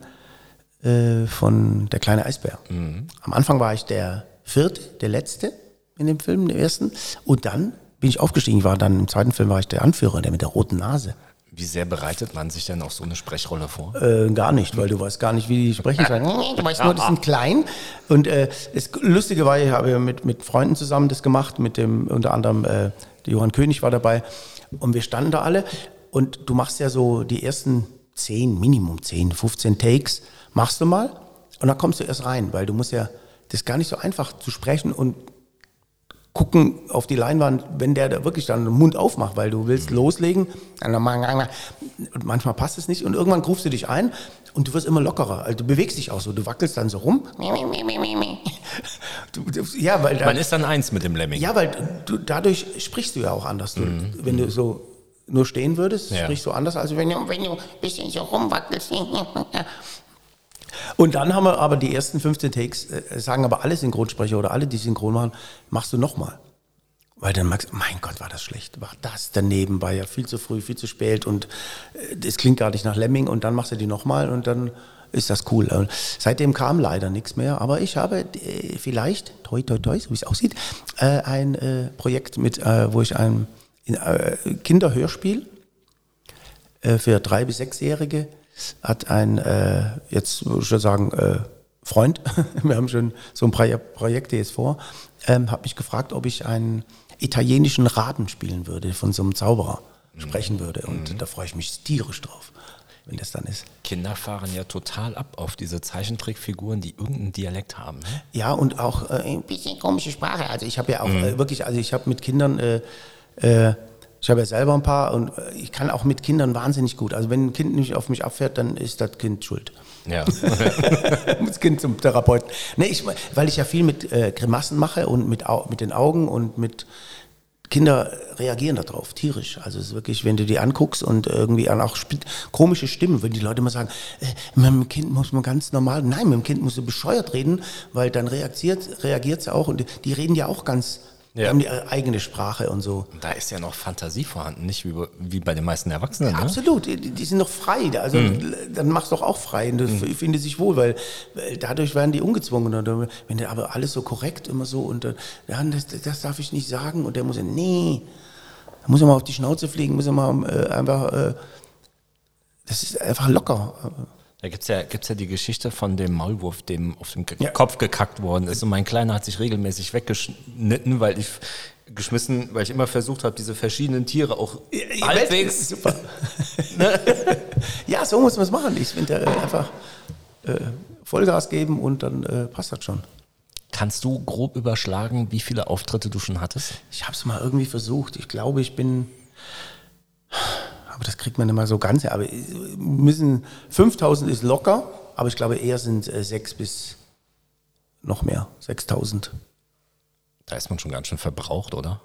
äh, von Der kleine Eisbär. Mhm. Am Anfang war ich der vierte, der letzte in dem Film, der ersten. Und dann bin ich aufgestiegen. Ich war dann im zweiten Film war ich der Anführer, der mit der roten Nase. Wie sehr bereitet man sich denn auf so eine Sprechrolle vor? Äh, gar nicht, weil du weißt gar nicht, wie die sprechen du weißt nur, die sind klein. Und äh, das Lustige war, ich habe mit, mit Freunden zusammen das gemacht, mit dem unter anderem äh, der Johann König war dabei. Und wir standen da alle. Und du machst ja so die ersten 10, Minimum 10, 15 Takes, machst du mal. Und dann kommst du erst rein, weil du musst ja, das ist gar nicht so einfach zu sprechen und gucken auf die Leinwand, wenn der da wirklich dann den Mund aufmacht, weil du willst loslegen. Und manchmal passt es nicht und irgendwann rufst du dich ein und du wirst immer lockerer. Also du bewegst dich auch so, du wackelst dann so rum. [LAUGHS] Du, ja, weil da, Man ist dann eins mit dem Lemming. Ja, weil du, dadurch sprichst du ja auch anders. Mhm. Wenn du so nur stehen würdest, ja. sprichst du anders, als wenn du, wenn du ein bisschen so rumwackelst. Und dann haben wir aber die ersten 15 Takes, äh, sagen aber alle Synchronsprecher oder alle, die synchron machen, machst du nochmal. Weil dann magst du, mein Gott, war das schlecht. War das daneben, war ja viel zu früh, viel zu spät und es äh, klingt gar nicht nach Lemming und dann machst du die nochmal und dann ist das cool. Und seitdem kam leider nichts mehr, aber ich habe äh, vielleicht, toi, toi, toi, so wie es aussieht, äh, ein äh, Projekt mit, äh, wo ich ein Kinderhörspiel für drei- bis sechsjährige hat ein, äh, jetzt würde ich sagen, äh, Freund, [LAUGHS] wir haben schon so ein paar Projekte jetzt vor, ähm, hat mich gefragt, ob ich einen italienischen Raten spielen würde, von so einem Zauberer mhm. sprechen würde. Und mhm. da freue ich mich tierisch drauf, wenn das dann ist. Kinder fahren ja total ab auf diese Zeichentrickfiguren, die irgendeinen Dialekt haben. Ne? Ja, und auch äh, ein bisschen komische Sprache. Also ich habe ja auch mhm. äh, wirklich, also ich habe mit Kindern äh, äh ich habe ja selber ein paar und äh, ich kann auch mit Kindern wahnsinnig gut. Also wenn ein Kind nicht auf mich abfährt, dann ist das Kind schuld. Ja. [LAUGHS] das Kind zum Therapeuten. Nee, ich, weil ich ja viel mit äh, Grimassen mache und mit, mit den Augen und mit Kinder reagieren darauf, tierisch. Also es ist wirklich, wenn du die anguckst und irgendwie auch komische Stimmen, wenn die Leute immer sagen, äh, mit dem Kind muss man ganz normal, nein, mit dem Kind musst du bescheuert reden, weil dann reagiert, reagiert sie auch und die, die reden ja auch ganz ja. haben die eigene Sprache und so. Da ist ja noch Fantasie vorhanden, nicht wie, wie bei den meisten Erwachsenen. Ja, ne? Absolut, die, die, sind noch frei. Also mhm. dann machst du doch auch frei und das mhm. finde sich wohl, weil, weil, dadurch werden die ungezwungen. Und wenn der aber alles so korrekt immer so und ja, das, das darf ich nicht sagen und der muss ja, nee, da muss er mal auf die Schnauze fliegen, muss er mal äh, einfach, äh, das ist einfach locker. Da gibt es ja, gibt's ja die Geschichte von dem Maulwurf, dem auf dem ja. Kopf gekackt worden ist. Und mein Kleiner hat sich regelmäßig weggeschnitten, weil ich geschmissen, weil ich immer versucht habe, diese verschiedenen Tiere auch ja, halbwegs. Super. [LAUGHS] ne? ja, so muss man es machen. Ich finde äh, einfach äh, Vollgas geben und dann äh, passt das schon. Kannst du grob überschlagen, wie viele Auftritte du schon hattest? Ich habe es mal irgendwie versucht. Ich glaube, ich bin aber das kriegt man immer so ganz. Aber müssen 5000 ist locker, aber ich glaube eher sind äh, sechs bis noch mehr, 6000. Da ist man schon ganz schön verbraucht, oder?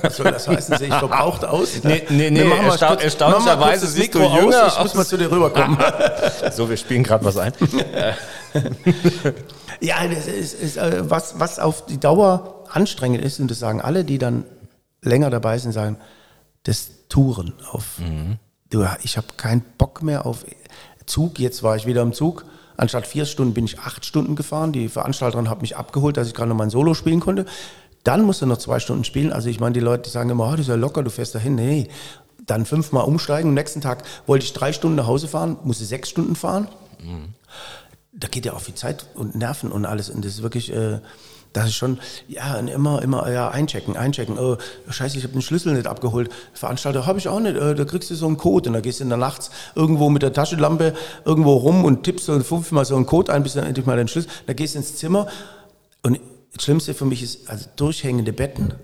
Was soll das heißen? Sehe ich verbraucht aus? Nee, nee, nee. Wir ersta erstaunlicherweise siehst du jünger aus. Ich muss mal zu dir rüberkommen. [LAUGHS] so, wir spielen gerade was ein. [LAUGHS] ja, das ist, ist, äh, was, was auf die Dauer anstrengend ist, und das sagen alle, die dann länger dabei sind, sagen, das Touren auf. Mhm. Du, ich habe keinen Bock mehr auf Zug. Jetzt war ich wieder im Zug. Anstatt vier Stunden bin ich acht Stunden gefahren. Die Veranstalterin hat mich abgeholt, dass ich gerade noch mein Solo spielen konnte. Dann musste noch zwei Stunden spielen. Also ich meine, die Leute die sagen immer, oh, das ist ja locker, du fährst dahin. Nee, dann fünfmal umsteigen. Am nächsten Tag wollte ich drei Stunden nach Hause fahren, musste sechs Stunden fahren. Mhm. Da geht ja auch viel Zeit und Nerven und alles. Und das ist wirklich, äh, das ist schon, ja, immer, immer, ja, einchecken, einchecken. Oh, scheiße, ich habe den Schlüssel nicht abgeholt. Veranstalter habe ich auch nicht. Äh, da kriegst du so einen Code und da gehst du in der Nachts irgendwo mit der Taschenlampe irgendwo rum und tippst so fünfmal so einen Code ein, bis dann endlich mal den Schlüssel. Da gehst du ins Zimmer und das Schlimmste für mich ist also durchhängende Betten.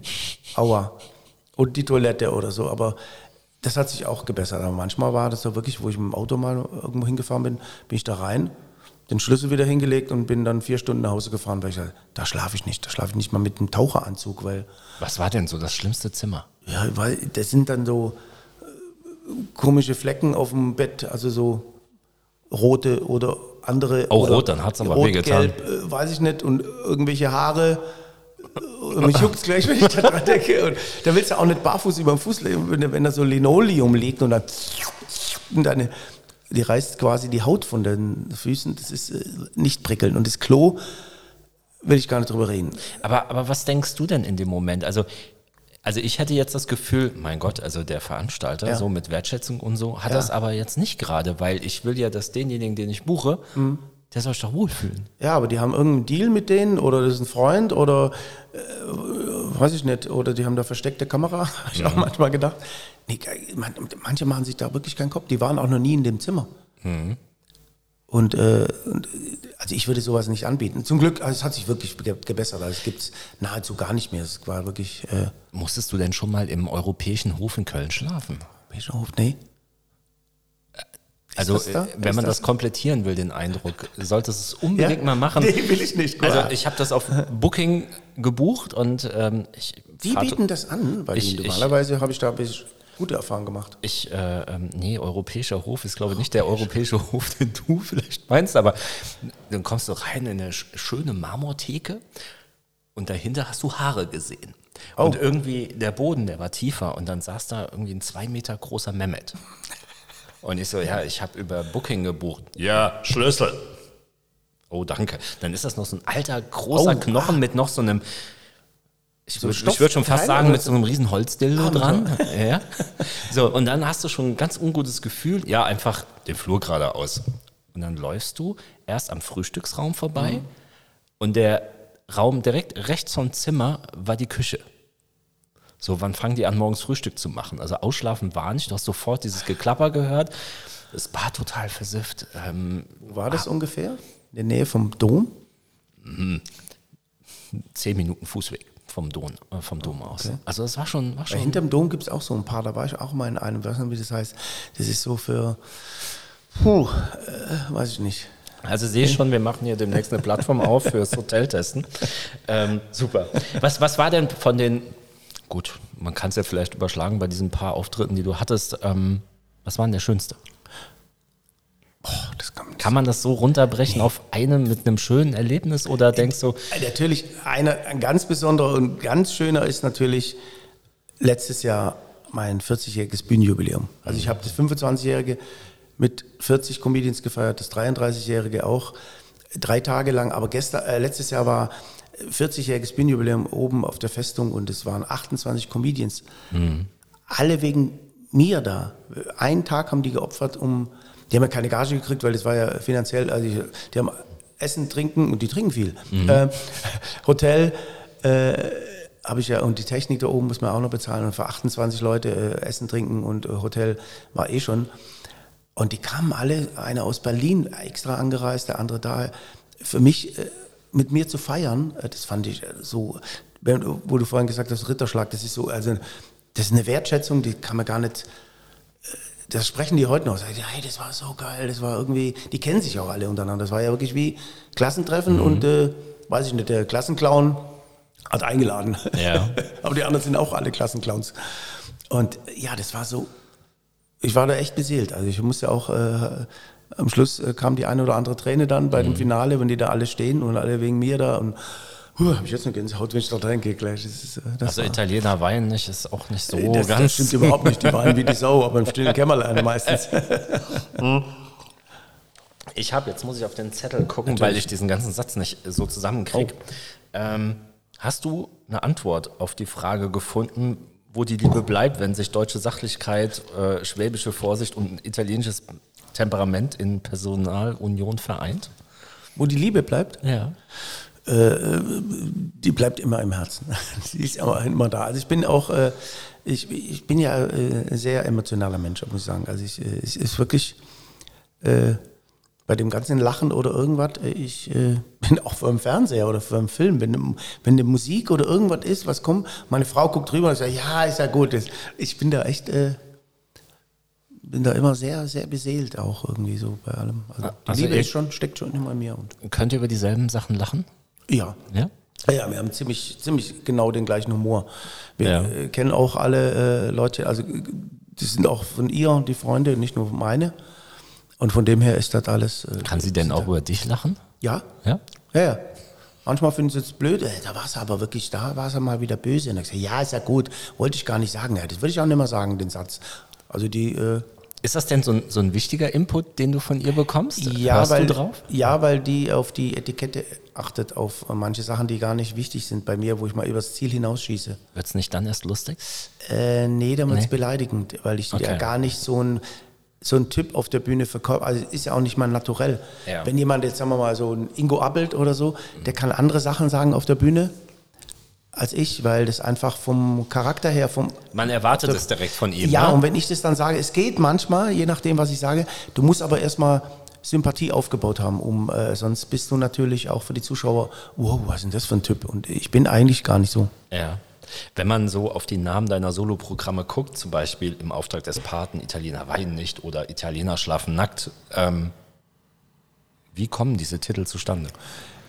Aua. Und die Toilette oder so. Aber das hat sich auch gebessert. Aber manchmal war das so wirklich, wo ich mit dem Auto mal irgendwo hingefahren bin, bin ich da rein den Schlüssel wieder hingelegt und bin dann vier Stunden nach Hause gefahren, weil ich dachte, da schlafe ich nicht, da schlafe ich nicht mal mit einem Taucheranzug, weil. Was war denn so das schlimmste Zimmer? Ja, weil das sind dann so äh, komische Flecken auf dem Bett, also so rote oder andere. Oh, rot, dann hat es aber wehgetan. Äh, weiß ich nicht, und irgendwelche Haare. Und mich juckt es gleich, wenn ich da dran denke. Und da willst du auch nicht barfuß über den Fuß legen, wenn, wenn da so Linoleum liegt und dann und deine die reißt quasi die Haut von den Füßen. Das ist äh, nicht prickelnd. Und das Klo will ich gar nicht drüber reden. Aber, aber was denkst du denn in dem Moment? Also Also ich hätte jetzt das Gefühl, mein Gott, also der Veranstalter, Ja. so mit Wertschätzung und so, hat Ja. das aber jetzt nicht gerade, weil ich will ja, dass denjenigen, den ich buche, Mhm. der soll sich doch wohlfühlen. Ja, aber die haben irgendeinen Deal mit denen oder das ist ein Freund oder äh, weiß ich nicht, oder die haben da versteckte Kamera, [LAUGHS] habe ich auch manchmal gedacht. Nee, man, manche machen sich da wirklich keinen Kopf, die waren auch noch nie in dem Zimmer. Und, äh, und, äh, also ich würde sowas nicht anbieten. Zum Glück, also es hat sich wirklich ge gebessert. Also es gibt es nahezu gar nicht mehr. Es war wirklich, äh, Musstest du denn schon mal im europäischen Hof in Köln schlafen? Bischof, nee. Also da? wenn man das- das komplettieren will, den Eindruck, solltest es unbedingt mal machen. [LAUGHS] Nee, will ich nicht. Also ich habe das auf Booking gebucht und ähm, ich Die fahr- bieten das an, weil Ich- normalerweise habe ich da ein bisschen gute Erfahrungen gemacht. Ich, äh, ähm, nee, europäischer Hof ist, glaube ich, nicht der europäische [LAUGHS] Hof, den du vielleicht meinst, aber dann kommst du rein in eine sch- schöne Marmortheke und dahinter hast du Haare gesehen. Oh. Und irgendwie der Boden, der war tiefer und dann saß da irgendwie ein zwei Meter großer Mehmet. Und ich so, ja, ich habe über Booking gebucht. Ja, Schlüssel. Oh, danke. Dann ist das noch so ein alter, großer Oh, Knochen mit noch so einem, ich So würde ich würd schon fast sagen, mit so einem riesen Holzdildo Ah, dran. [LAUGHS] Ja. So, und dann hast du schon ein ganz ungutes Gefühl, ja, einfach den Flur geradeaus. Und dann läufst du erst am Frühstücksraum vorbei Mhm. und der Raum direkt rechts vom Zimmer war die Küche. So, wann fangen die an, morgens Frühstück zu machen? Also ausschlafen war nicht, du hast sofort dieses Geklapper gehört. Es war total versifft. Ähm, Wo war das ungefähr? In der Nähe vom Dom? zehn Minuten Fußweg vom Dom, äh, vom Dom aus. Also es war schon, war Weil schon hinterm Dom gibt es auch so ein paar, da war ich auch mal in einem, weiß nicht, wie das heißt. Das ist so für, puh, äh, weiß ich nicht. Also sehe ich schon, wir machen hier demnächst eine Plattform auf fürs Hoteltesten. Ähm, super. Was, was war denn von den, gut, man kann es ja vielleicht überschlagen bei diesen paar Auftritten, die du hattest, ähm, was war denn der schönste? Das kann man Kann man das so runterbrechen auf einem mit einem schönen Erlebnis oder denkst du, Äh, Natürlich, einer, ein ganz besonderer und ganz schöner ist natürlich letztes Jahr mein 40-jähriges Bühnenjubiläum. Also ich habe das 25-jährige mit 40 Comedians gefeiert, das 33-jährige auch, drei Tage lang. Aber gestern, äh, letztes Jahr war 40-jähriges Bühnenjubiläum oben auf der Festung und es waren 28 Comedians. Alle wegen mir da. Einen Tag haben die geopfert, um, die haben ja keine Gage gekriegt, weil das war ja finanziell, also die, die haben Essen, Trinken und die trinken viel. Ähm, Hotel, äh, habe ich ja, und die Technik da oben muss man auch noch bezahlen. Und für 28 Leute äh, Essen, Trinken und äh, Hotel war eh schon. Und die kamen alle, einer aus Berlin extra angereist, der andere da. Für mich, äh, mit mir zu feiern, äh, das fand ich äh, so, wo du vorhin gesagt hast, Ritterschlag, das ist so, also das ist eine Wertschätzung, die kann man gar nicht, äh, das sprechen die heute noch. Sagen, die, hey, das war so geil, das war irgendwie, die kennen sich auch alle untereinander. Das war ja wirklich wie Klassentreffen und, äh, weiß ich nicht, der Klassenclown hat eingeladen. Ja. [LAUGHS] Aber die anderen sind auch alle Klassenclowns. Und ja, das war so, ich war da echt beseelt. Also ich musste auch, äh, am Schluss äh, kam die eine oder andere Träne dann bei dem Finale, wenn die da alle stehen und alle wegen mir da und huh, habe ich jetzt eine Gänsehaut, wenn ich da reingehe gleich. Das ist, äh, das also Italiener weinen nicht, ist auch nicht so das, ganz. das stimmt überhaupt nicht. Die [LAUGHS] waren wie die Sau, aber im stillen Kämmerlein [LAUGHS] meistens. Ich habe, jetzt muss ich auf den Zettel gucken, weil ich diesen ganzen Satz nicht so zusammenkriege. Ähm, hast du eine Antwort auf die Frage gefunden, wo die Liebe bleibt, wenn sich deutsche Sachlichkeit, äh, schwäbische Vorsicht und ein italienisches Temperament in Personalunion vereint? Wo die Liebe bleibt, Ja. die bleibt immer im Herzen. [LAUGHS] Die ist immer, immer da. Also ich bin auch, äh, ich, ich bin ja äh, ein sehr emotionaler Mensch, muss ich sagen. Also ich, äh, es ist wirklich äh, bei dem ganzen Lachen oder irgendwas, äh, ich äh, [LAUGHS] bin auch vor dem Fernseher oder vor dem Film, wenn, wenn eine Musik oder irgendwas ist, was kommt, meine Frau guckt drüber und sagt, ja, ist ja gut. Das- Ich bin da echt, äh, bin da immer sehr, sehr beseelt auch irgendwie so bei allem. Also die Also Liebe ist schon, steckt schon immer in mir. Und, Könnt ihr über dieselben Sachen lachen? ja, Ja. ja, wir haben ziemlich, ziemlich genau den gleichen Humor. Wir Ja. äh, kennen auch alle äh, Leute, also äh, die sind auch von ihr, die Freunde, nicht nur meine. Und von dem her ist das alles. Äh, Kann sie denn auch über dich lachen? Ja, Ja. ja, ja. Manchmal finden sie es blöd, äh, da war es aber wirklich, da war es mal wieder böse. Und ich sage, ja, ist ja gut, wollte ich gar nicht sagen. Ja, das würde ich auch nicht mehr sagen, den Satz. Also die, äh, Ist das denn so ein, so ein wichtiger Input, den du von ihr bekommst? Ja, Hörst weil, du drauf? ja, weil die auf die Etikette achtet, auf manche Sachen, die gar nicht wichtig sind bei mir, wo ich mal übers Ziel hinausschieße. Wird es nicht dann erst lustig? Äh, nee, dann wird es Nee. beleidigend, weil ich Okay. ja gar nicht so ein, so ein Typ auf der Bühne verkaufe. Also ist ja auch nicht mein Naturell. Ja. Wenn jemand jetzt, sagen wir mal, so ein Ingo Appelt oder so, der kann andere Sachen sagen auf der Bühne als ich, weil das einfach vom Charakter her, vom Man erwartet es direkt von ihm. ja, ne? und wenn ich das dann sage, es geht manchmal, je nachdem, was ich sage, du musst aber erstmal Sympathie aufgebaut haben, um äh, sonst bist du natürlich auch für die Zuschauer, wow, was ist denn das für ein Typ? Und ich bin eigentlich gar nicht so. Ja. Wenn man so auf die Namen deiner Soloprogramme guckt, zum Beispiel im Auftrag des Paten Italiener weinen nicht oder Italiener schlafen nackt, ähm, wie kommen diese Titel zustande?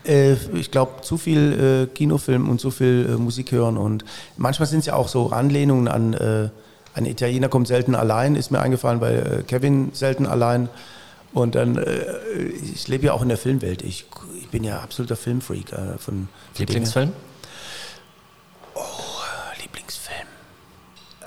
Äh, ich glaube, zu viel äh, Kinofilm und zu viel äh, Musik hören und manchmal sind es ja auch so Anlehnungen an äh, ein Italiener kommt selten allein, ist mir eingefallen bei äh, Kevin selten allein. Und dann, äh, ich lebe ja auch in der Filmwelt. Ich, ich bin ja absoluter Filmfreak. Äh, von, von? Lieblingsfilm? Äh,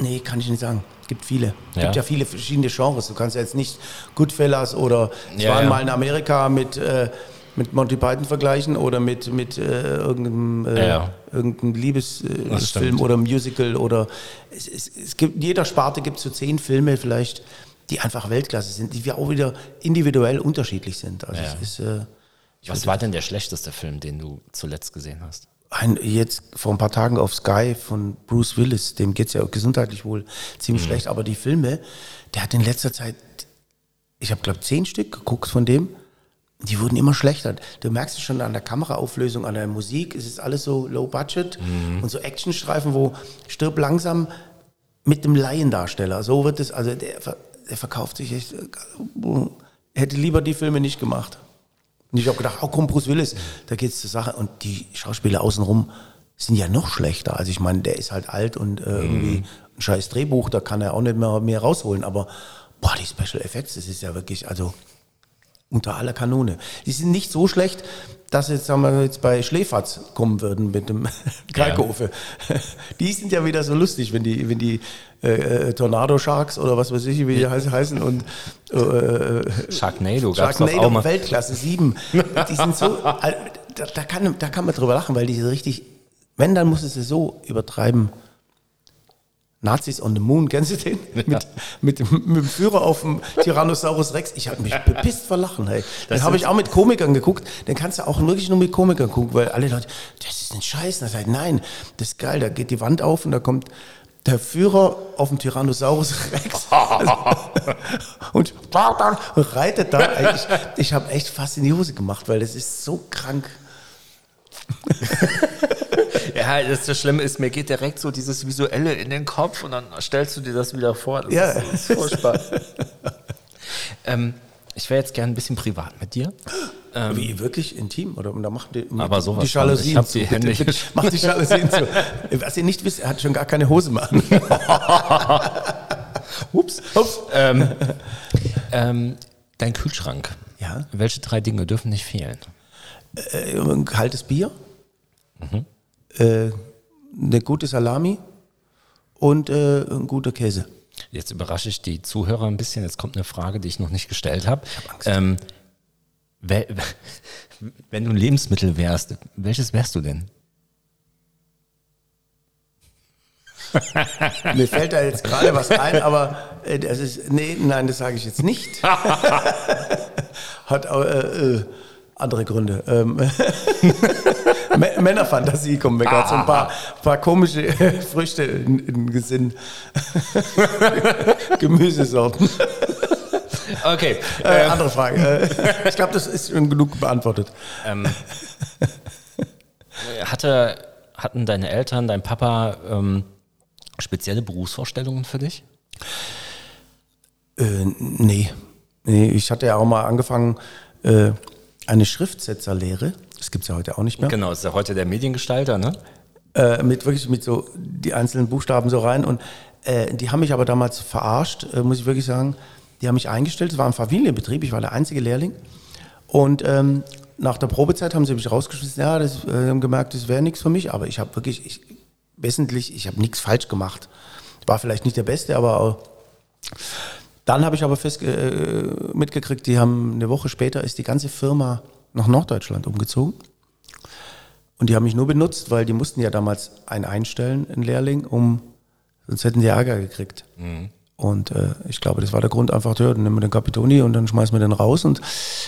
Nee, kann ich nicht sagen. Es gibt viele. Es Ja. gibt ja viele verschiedene Genres. Du kannst ja jetzt nicht Goodfellas oder es Ja, waren ja. mal in Amerika mit, äh, mit Monty Python vergleichen oder mit, mit äh, irgendeinem, äh, irgendeinem Liebesfilm stimmt. oder Musical oder es, es, es gibt, in jeder Sparte gibt es so zehn Filme vielleicht, die einfach Weltklasse sind, die wir auch wieder individuell unterschiedlich sind. Also es ist äh, Was war denn der schlechteste Film, den du zuletzt gesehen hast? Ein, jetzt vor ein paar Tagen auf Sky von Bruce Willis, dem geht es ja gesundheitlich wohl ziemlich schlecht, aber die Filme, der hat in letzter Zeit, ich habe glaube zehn Stück geguckt von dem, die wurden immer schlechter. Du merkst es schon an der Kameraauflösung, an der Musik, es ist alles so low budget und so Actionstreifen, wo stirb langsam mit dem Laiendarsteller. So wird es, also der, der verkauft sich echt, äh, hätte lieber die Filme nicht gemacht. Und ich habe gedacht, oh komm, Bruce Willis, da geht's zur Sache. Und die Schauspieler außenrum sind ja noch schlechter. Also ich meine, der ist halt alt und äh, irgendwie ein scheiß Drehbuch, da kann er auch nicht mehr mehr rausholen. Aber boah, die Special Effects, das ist ja wirklich, also unter aller Kanone. Die sind nicht so schlecht, dass jetzt, sagen wir, jetzt bei Schläferz kommen würden mit dem [LAUGHS] Kalkofe. [LAUGHS] Die sind ja wieder so lustig, wenn die, wenn die äh, äh, Tornado Sharks oder was weiß ich, wie die heißen, und äh, Sharknado doch auch Sharknado mal. Weltklasse 7. Die sind so, [LAUGHS] da, da, kann, da kann man drüber lachen, weil die so richtig, wenn, dann muss es sie so übertreiben. Nazis on the Moon, kennst du den? [LAUGHS] Mit, mit, dem- mit dem Führer auf dem Tyrannosaurus Rex. Ich habe mich bepisst vor Lachen. Hey. Den habe ich auch mit Komikern geguckt. Den kannst du auch wirklich nur mit Komikern gucken, weil alle Leute, das ist ein Scheiß. Ich sage, nein, das ist geil. Da geht die Wand auf und da kommt der Führer auf dem Tyrannosaurus Rex [LAUGHS] und, und reitet da. Ich, ich habe echt fast in die Hose gemacht, weil das ist so krank. [LAUGHS] Ja, das, das Schlimme ist, mir geht direkt so dieses Visuelle in den Kopf und dann stellst du dir das wieder vor. Das Ja. ist, das ist furchtbar. [LAUGHS] ähm, ich wäre jetzt gerne ein bisschen privat mit dir. Wie, wirklich intim? Oder und da macht die, Ähm. Aber sowas die. Jalousien Ich zu. die Hände Bitte, bitte, hier Mach die Jalousien zu. Was ihr nicht wisst, er hat schon gar keine Hose mehr an. [LAUGHS] Ups. Ups. Ähm, ähm, dein Kühlschrank. Ja. Welche drei Dinge dürfen nicht fehlen? Äh, ein kaltes Bier, Mhm. Äh, eine gute Salami und äh, ein guter Käse. Jetzt überrasche ich die Zuhörer ein bisschen. Jetzt kommt eine Frage, die ich noch nicht gestellt habe. Ähm, [LAUGHS] wenn du ein Lebensmittel wärst, welches wärst du denn? [LAUGHS] Mir fällt da jetzt gerade was ein, aber äh, das ist, nee, nein, das sage ich jetzt nicht. [LAUGHS] Hat äh, äh, andere Gründe. Ähm, [LAUGHS] Mä- Männerfantasie kommen mir gerade so ein paar, paar komische [LAUGHS] Früchte in, in den Gesinn. [LAUGHS] Gemüsesorten. Okay. Äh, andere Frage. Äh, ich glaube, das ist schon genug beantwortet. Ähm, hatte, hatten deine Eltern, dein Papa ähm, spezielle Berufsvorstellungen für dich? Äh, nee. nee. Ich hatte ja auch mal angefangen, äh, eine Schriftsetzerlehre. Das gibt es ja heute auch nicht mehr. Genau, ist ja heute der Mediengestalter, ne? äh, mit wirklich mit so die einzelnen Buchstaben so rein und äh, die haben mich aber damals verarscht, äh, muss ich wirklich sagen. Die haben mich eingestellt, es war ein Familienbetrieb, ich war der einzige Lehrling und ähm, nach der Probezeit haben sie mich rausgeschmissen, ja, das, äh, haben gemerkt, das wäre nichts für mich, aber ich habe wirklich, ich, wesentlich, ich habe nichts falsch gemacht. War vielleicht nicht der Beste, aber auch Dann habe ich aber fest, äh, mitgekriegt, die haben eine Woche später ist die ganze Firma nach Norddeutschland umgezogen. Und die haben mich nur benutzt, weil die mussten ja damals einen einstellen, einen Lehrling, um, sonst hätten die Ärger gekriegt. Und äh, ich glaube, das war der Grund einfach, ja, dann nehmen wir den Capitoni und dann schmeißen wir den raus. Und,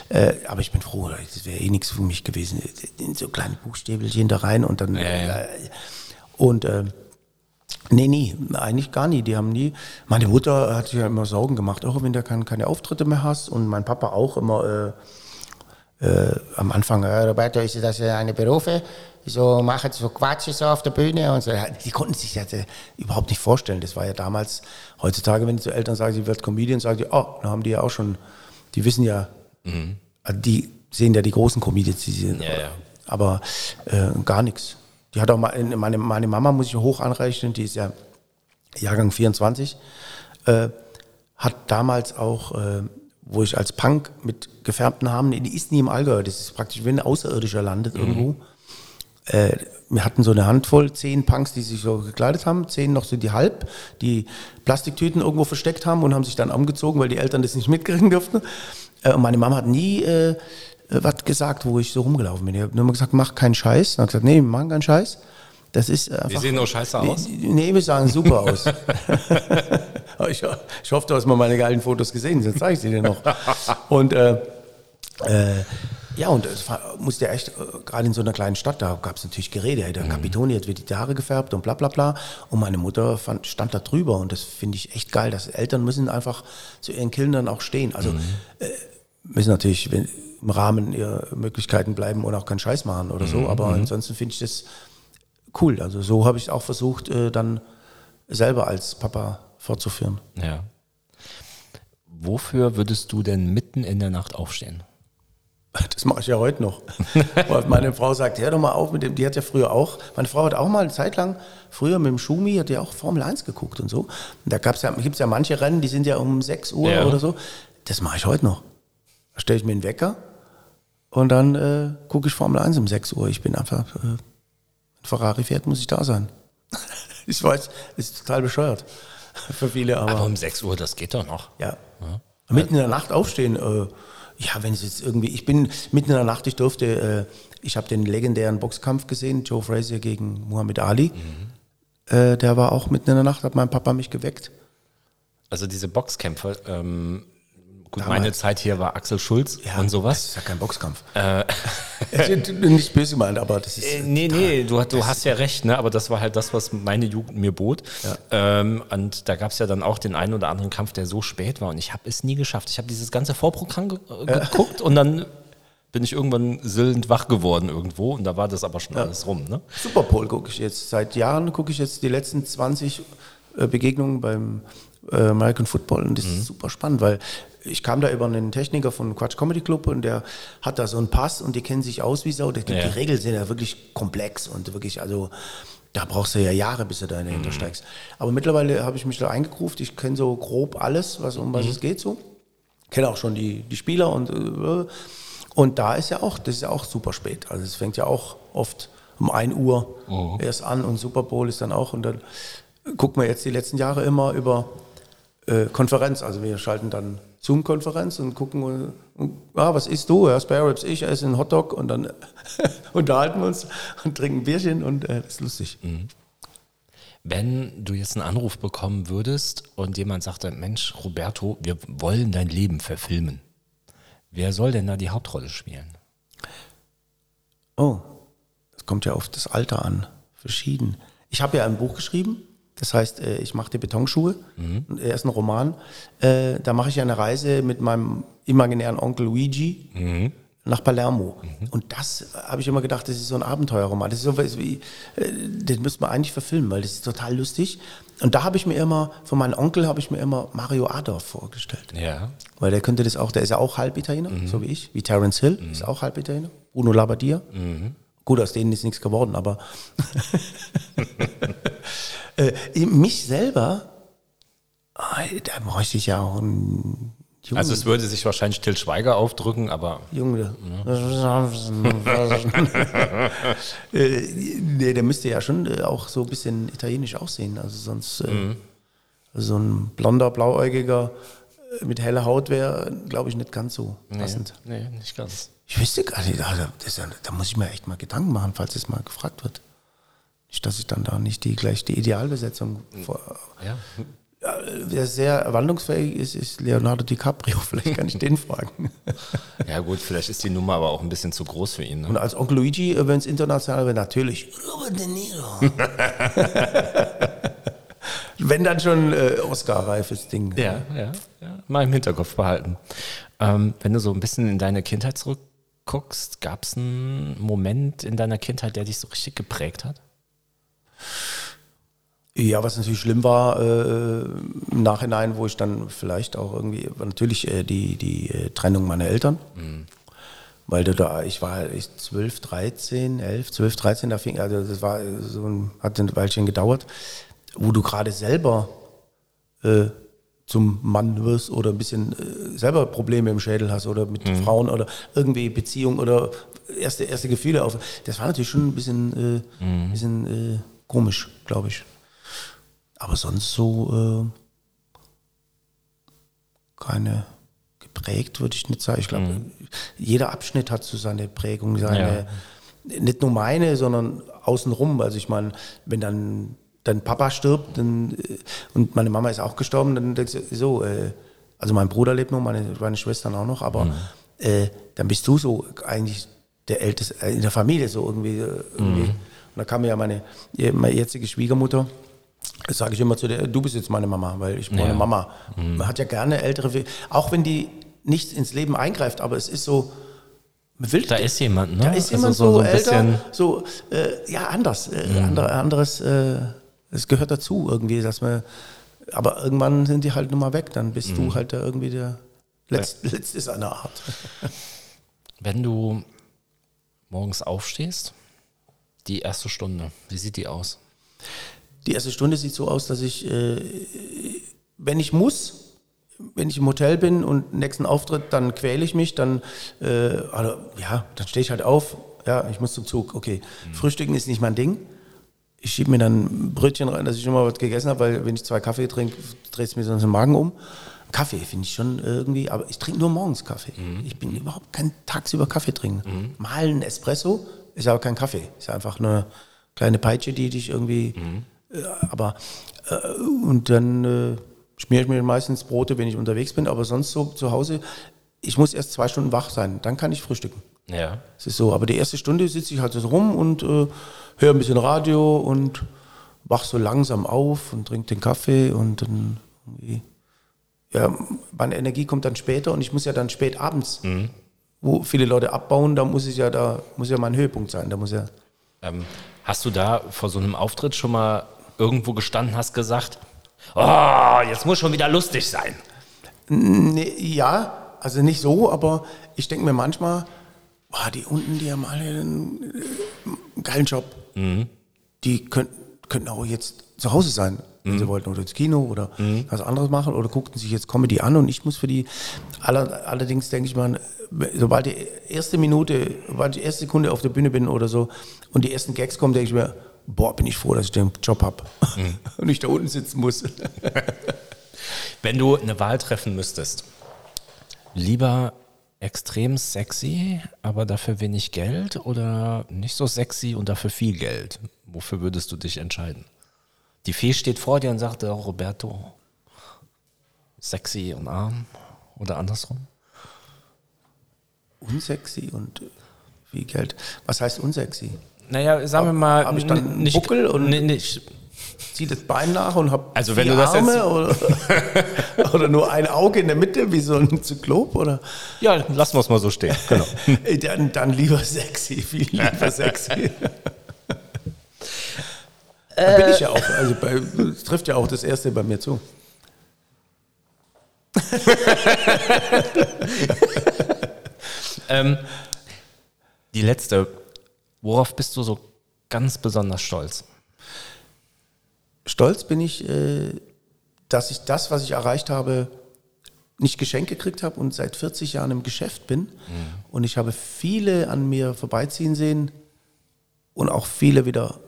äh, aber ich bin froh, das wäre eh nichts für mich gewesen. In so kleine Buchstäbelchen da rein und dann. Äh, und äh, nee, nee, eigentlich gar nie. Die haben nie. Meine Mutter hat sich ja immer Sorgen gemacht, auch wenn du keine, keine Auftritte mehr hast. Und mein Papa auch immer. Äh, äh, am Anfang, ja, Roberto, ist das ja eine Berufe? So machen so Quatsch so auf der Bühne und so. Die konnten sich das äh, überhaupt nicht vorstellen. Das war ja damals, heutzutage, wenn die zu Eltern sagen, sie wird Comedian, sagen die, oh, da haben die ja auch schon, die wissen ja, also die sehen ja die großen Comedians, die sind, Ja, ja. aber äh, gar nichts. Die hat auch mal, meine, meine Mama muss ich hoch anrechnen, die ist ja Jahrgang 24, äh, hat damals auch, äh, wo ich als Punk mit gefärbten Haaren, die ist nie im Allgäu, das ist praktisch, wenn ein Außerirdischer landet irgendwo. Äh, wir hatten so eine Handvoll, zehn Punks, die sich so gekleidet haben, zehn noch so die halb, die Plastiktüten irgendwo versteckt haben und haben sich dann umgezogen, weil die Eltern das nicht mitkriegen durften. Äh, und meine Mama hat nie äh, was gesagt, wo ich so rumgelaufen bin. Ich habe nur mal gesagt, mach keinen Scheiß. Dann hat gesagt, nee, wir machen keinen Scheiß. Das ist äh, einfach. Wir sehen nur scheiße aus. Nee, wir sahen super aus. [LAUGHS] Ich, ich hoffe, du hast mal meine geilen Fotos gesehen, sonst zeige ich sie dir noch. Und äh, äh, ja, und es musste echt, äh, gerade in so einer kleinen Stadt, da gab es natürlich Gerede, hey, der Capitoni hat wird die Haare gefärbt und bla bla bla. Und meine Mutter fand, stand da drüber und das finde ich echt geil, dass Eltern müssen einfach zu ihren Kindern auch stehen. Also äh, müssen natürlich wenn, im Rahmen ihrer Möglichkeiten bleiben und auch keinen Scheiß machen oder so, aber ansonsten finde ich das cool. Also so habe ich es auch versucht, äh, dann selber als Papa fortzuführen. Ja. Wofür würdest du denn mitten in der Nacht aufstehen? [LAUGHS] Das mache ich ja heute noch. Meine [LAUGHS] Frau sagt, hör doch mal auf mit dem, die hat ja früher auch, meine Frau hat auch mal eine Zeit lang, früher mit dem Schumi, hat ja auch Formel 1 geguckt und so. Und da gab's ja, gibt es ja manche Rennen, die sind ja um 6 Uhr Ja. oder so. Das mache ich heute noch. Da stelle ich mir einen Wecker und dann äh, gucke ich Formel 1 um 6 Uhr. Ich bin einfach, äh, Ferrari fährt, muss ich da sein. [LAUGHS] ich weiß, ist total bescheuert [LAUGHS] für viele, aber, Aber um 6 Uhr, das geht doch noch. ja. Mitten in der Nacht aufstehen, äh, ja, wenn es jetzt irgendwie, ich bin mitten in der Nacht, ich durfte, äh, ich habe den legendären Boxkampf gesehen, Joe Frazier gegen Muhammad Ali. Äh, der war auch mitten in der Nacht, hat mein Papa mich geweckt. Also diese Boxkämpfe, ähm, gut, Damals. meine Zeit hier war Axel Schulz und Das sowas. ist ja kein Boxkampf. Ist nicht böse gemeint, aber das ist. Äh, nee, nee, du, du hast ja recht, ne? aber das war halt das, was meine Jugend mir bot. Ähm, und da gab es ja dann auch den einen oder anderen Kampf, der so spät war und ich habe es nie geschafft. Ich habe dieses ganze Vorprogramm ge äh, geguckt und dann bin ich irgendwann sillend wach geworden irgendwo und da war das aber schon alles rum. Ne? Super Bowl gucke ich jetzt. Seit Jahren gucke ich jetzt die letzten 20 äh, Begegnungen beim äh, American Football und das ist super spannend, weil ich kam da über einen Techniker von Quatsch Comedy Club und der hat da so einen Pass und die kennen sich aus wie Sau. Die, Ja. die Regeln sind ja wirklich komplex und wirklich, also da brauchst du ja Jahre, bis du da dahinter steigst. Aber mittlerweile habe ich mich da eingegruft. Ich kenne so grob alles, was, um was es geht so. Kenne auch schon die, die Spieler und äh, und da ist ja auch, das ist ja auch super spät. Also es fängt ja auch oft um 1 Uhr erst an und Super Bowl ist dann auch und dann gucken wir jetzt die letzten Jahre immer über äh, Konferenz. Also wir schalten dann Zoom-Konferenz und gucken, äh, ah, was isst du? Ja, Spare Ribs, ich esse einen Hotdog und dann [LAUGHS] unterhalten wir uns und trinken ein Bierchen und äh, das ist lustig. Wenn du jetzt einen Anruf bekommen würdest und jemand sagte, Mensch, Roberto, wir wollen dein Leben verfilmen. Wer soll denn da die Hauptrolle spielen? Oh, das kommt ja auf das Alter an. Verschieden. Ich habe ja ein Buch geschrieben, das heißt, äh, ich mache die Betonschuhe. Mhm. Er ist ein Roman. Äh, Da mache ich eine Reise mit meinem imaginären Onkel Luigi nach Palermo. Und das habe ich immer gedacht, das ist so ein Abenteuerroman. Das ist so was wie, äh, den müsste man eigentlich verfilmen, weil das ist total lustig. Und da habe ich mir immer, von meinem Onkel habe ich mir immer Mario Adorf vorgestellt. Ja. Weil der könnte das auch, der ist ja auch halb Italiener, so wie ich, wie Terence Hill, ist auch halb Italiener. Bruno Labbadia. Gut, aus denen ist nichts geworden, aber [LAUGHS] [LAUGHS] äh, mich selber, ah, da bräuchte ich ja auch einen Jungen. Also es würde sich wahrscheinlich Till Schweiger aufdrücken, aber Junge. [LAUGHS] äh, nee, der müsste ja schon äh, auch so ein bisschen italienisch aussehen. Also sonst. Äh, So ein blonder, blauäugiger mit heller Haut wäre, glaube ich, nicht ganz so passend. Nee, nee, nicht ganz. Ich wüsste gar nicht, also das, da muss ich mir echt mal Gedanken machen, falls es mal gefragt wird. Nicht, dass ich dann da nicht die gleich die Idealbesetzung vor, Ja. ja, wer sehr wandlungsfähig ist, ist Leonardo DiCaprio. [LAUGHS] Vielleicht kann ich den fragen. ja, gut, vielleicht ist die Nummer aber auch ein bisschen zu groß für ihn. Ne? Und als Onkel Luigi, wenn es international wäre, natürlich Robert De Niro. [LAUGHS] wenn dann schon äh, Oscar-reifes Ding. Ja, ja, ja. Mal im Hinterkopf behalten. Ähm, wenn du so ein bisschen in deine Kindheit zurückguckst, gab es einen Moment in deiner Kindheit, der dich so richtig geprägt hat? Ja, was natürlich schlimm war äh, im Nachhinein, wo ich dann vielleicht auch irgendwie, natürlich äh, die, die äh, Trennung meiner Eltern. Weil da- da, ich war ich 12, 13, 11, 12, 13, da fing, also das war so ein, hat ein Weilchen gedauert, wo du gerade selber äh, zum Mann wirst oder ein bisschen äh, selber Probleme im Schädel hast oder mit Frauen oder irgendwie Beziehung oder erste, erste Gefühle auf. Das war natürlich schon ein bisschen, äh, bisschen äh, komisch, glaube ich. Aber sonst so äh, keine geprägt, würde ich nicht sagen. Ich glaube, jeder Abschnitt hat so seine Prägung, seine, nicht nur meine, sondern außenrum. Also ich meine, wenn dann dein Papa stirbt dann, äh, und meine Mama ist auch gestorben, dann denkst du so, äh, also mein Bruder lebt noch, meine, meine Schwestern auch noch, aber äh, dann bist du so eigentlich der Älteste äh, in der Familie so irgendwie. äh, irgendwie. Und da kam ja meine, meine jetzige Schwiegermutter, das sage ich immer zu der, du bist jetzt meine Mama, weil ich brauche eine Mama. Man hat ja gerne ältere, auch wenn die nicht ins Leben eingreift, aber es ist so, will, Da ist jemand, ne? da ist Also jemand so- so, so ein älter, bisschen- so, äh, ja, anders, äh, andere, anderes, äh, es gehört dazu irgendwie, dass man, aber irgendwann sind die halt nun mal weg, dann bist du halt da irgendwie der Letzte, [LAUGHS] Letzte seiner Art. [LAUGHS] Wenn du morgens aufstehst, die erste Stunde, wie sieht die aus? Die erste Stunde sieht so aus, dass ich, äh, wenn ich muss, wenn ich im Hotel bin und nächsten Auftritt, dann quäle ich mich, dann, äh, also, ja, dann stehe ich halt auf, ja, ich muss zum Zug, okay. Frühstücken ist nicht mein Ding. Ich schiebe mir dann ein Brötchen rein, dass ich schon mal was gegessen habe, weil wenn ich zwei Kaffee trinke, dreht es mir sonst den Magen um. Kaffee finde ich schon irgendwie, aber ich trinke nur morgens Kaffee. Ich bin überhaupt kein tagsüber Kaffee trinken. Mal ein Espresso ist aber kein Kaffee, ist einfach eine kleine Peitsche, die dich irgendwie äh, aber äh, und dann äh, schmiere ich mir meistens Brote, wenn ich unterwegs bin, aber sonst so zu Hause, ich muss erst zwei Stunden wach sein, dann kann ich frühstücken. Ja. Es ist so, aber die erste Stunde sitze ich halt so rum und äh, höre ein bisschen Radio und wach so langsam auf und trinke den Kaffee und dann irgendwie, ja, meine Energie kommt dann später und ich muss ja dann spät abends, wo viele Leute abbauen, da muss ich ja, da muss ja mein Höhepunkt sein, da muss ja Ähm, hast du da vor so einem Auftritt schon mal irgendwo gestanden, hast gesagt, oh, jetzt muss schon wieder lustig sein? Nee, ja, also nicht so, aber ich denke mir manchmal, boah, die unten, die haben alle einen, äh, einen geilen Job. Die könnten, könnten auch jetzt zu Hause sein, wenn sie wollten, oder ins Kino oder was anderes machen oder guckten sich jetzt Comedy an und ich muss für die, aller, allerdings denke ich mal, sobald die erste Minute, sobald die erste Sekunde auf der Bühne bin oder so und die ersten Gags kommen, denke ich mir, boah, bin ich froh, dass ich den Job habe [LAUGHS] und nicht da unten sitzen muss. [LAUGHS] Wenn du eine Wahl treffen müsstest, lieber extrem sexy, aber dafür wenig Geld oder nicht so sexy und dafür viel Geld? Wofür würdest du dich entscheiden? Die Fee steht vor dir und sagt, oh, Roberto, sexy und arm oder andersrum? unsexy und viel Geld. Was heißt unsexy? Naja, sagen wir mal, hab ich dann einen nicht, Buckel und- nee, nicht, Zieh das Bein nach und hab Also wenn du das jetzt- Arme oder, [LAUGHS] oder nur ein Auge in der Mitte wie so ein Zyklop oder ja, lassen wir es mal so stehen. Genau. [LAUGHS] Dann, dann lieber sexy, viel lieber sexy. [LAUGHS] Da bin ich ja auch, also bei, trifft ja auch das erste bei mir zu. ähm, die letzte. Worauf bist du so ganz besonders stolz? Stolz bin ich, äh, dass ich das, was ich erreicht habe, nicht geschenkt gekriegt habe und seit 40 Jahren im Geschäft bin. Und ich habe viele an mir vorbeiziehen sehen und auch viele wieder,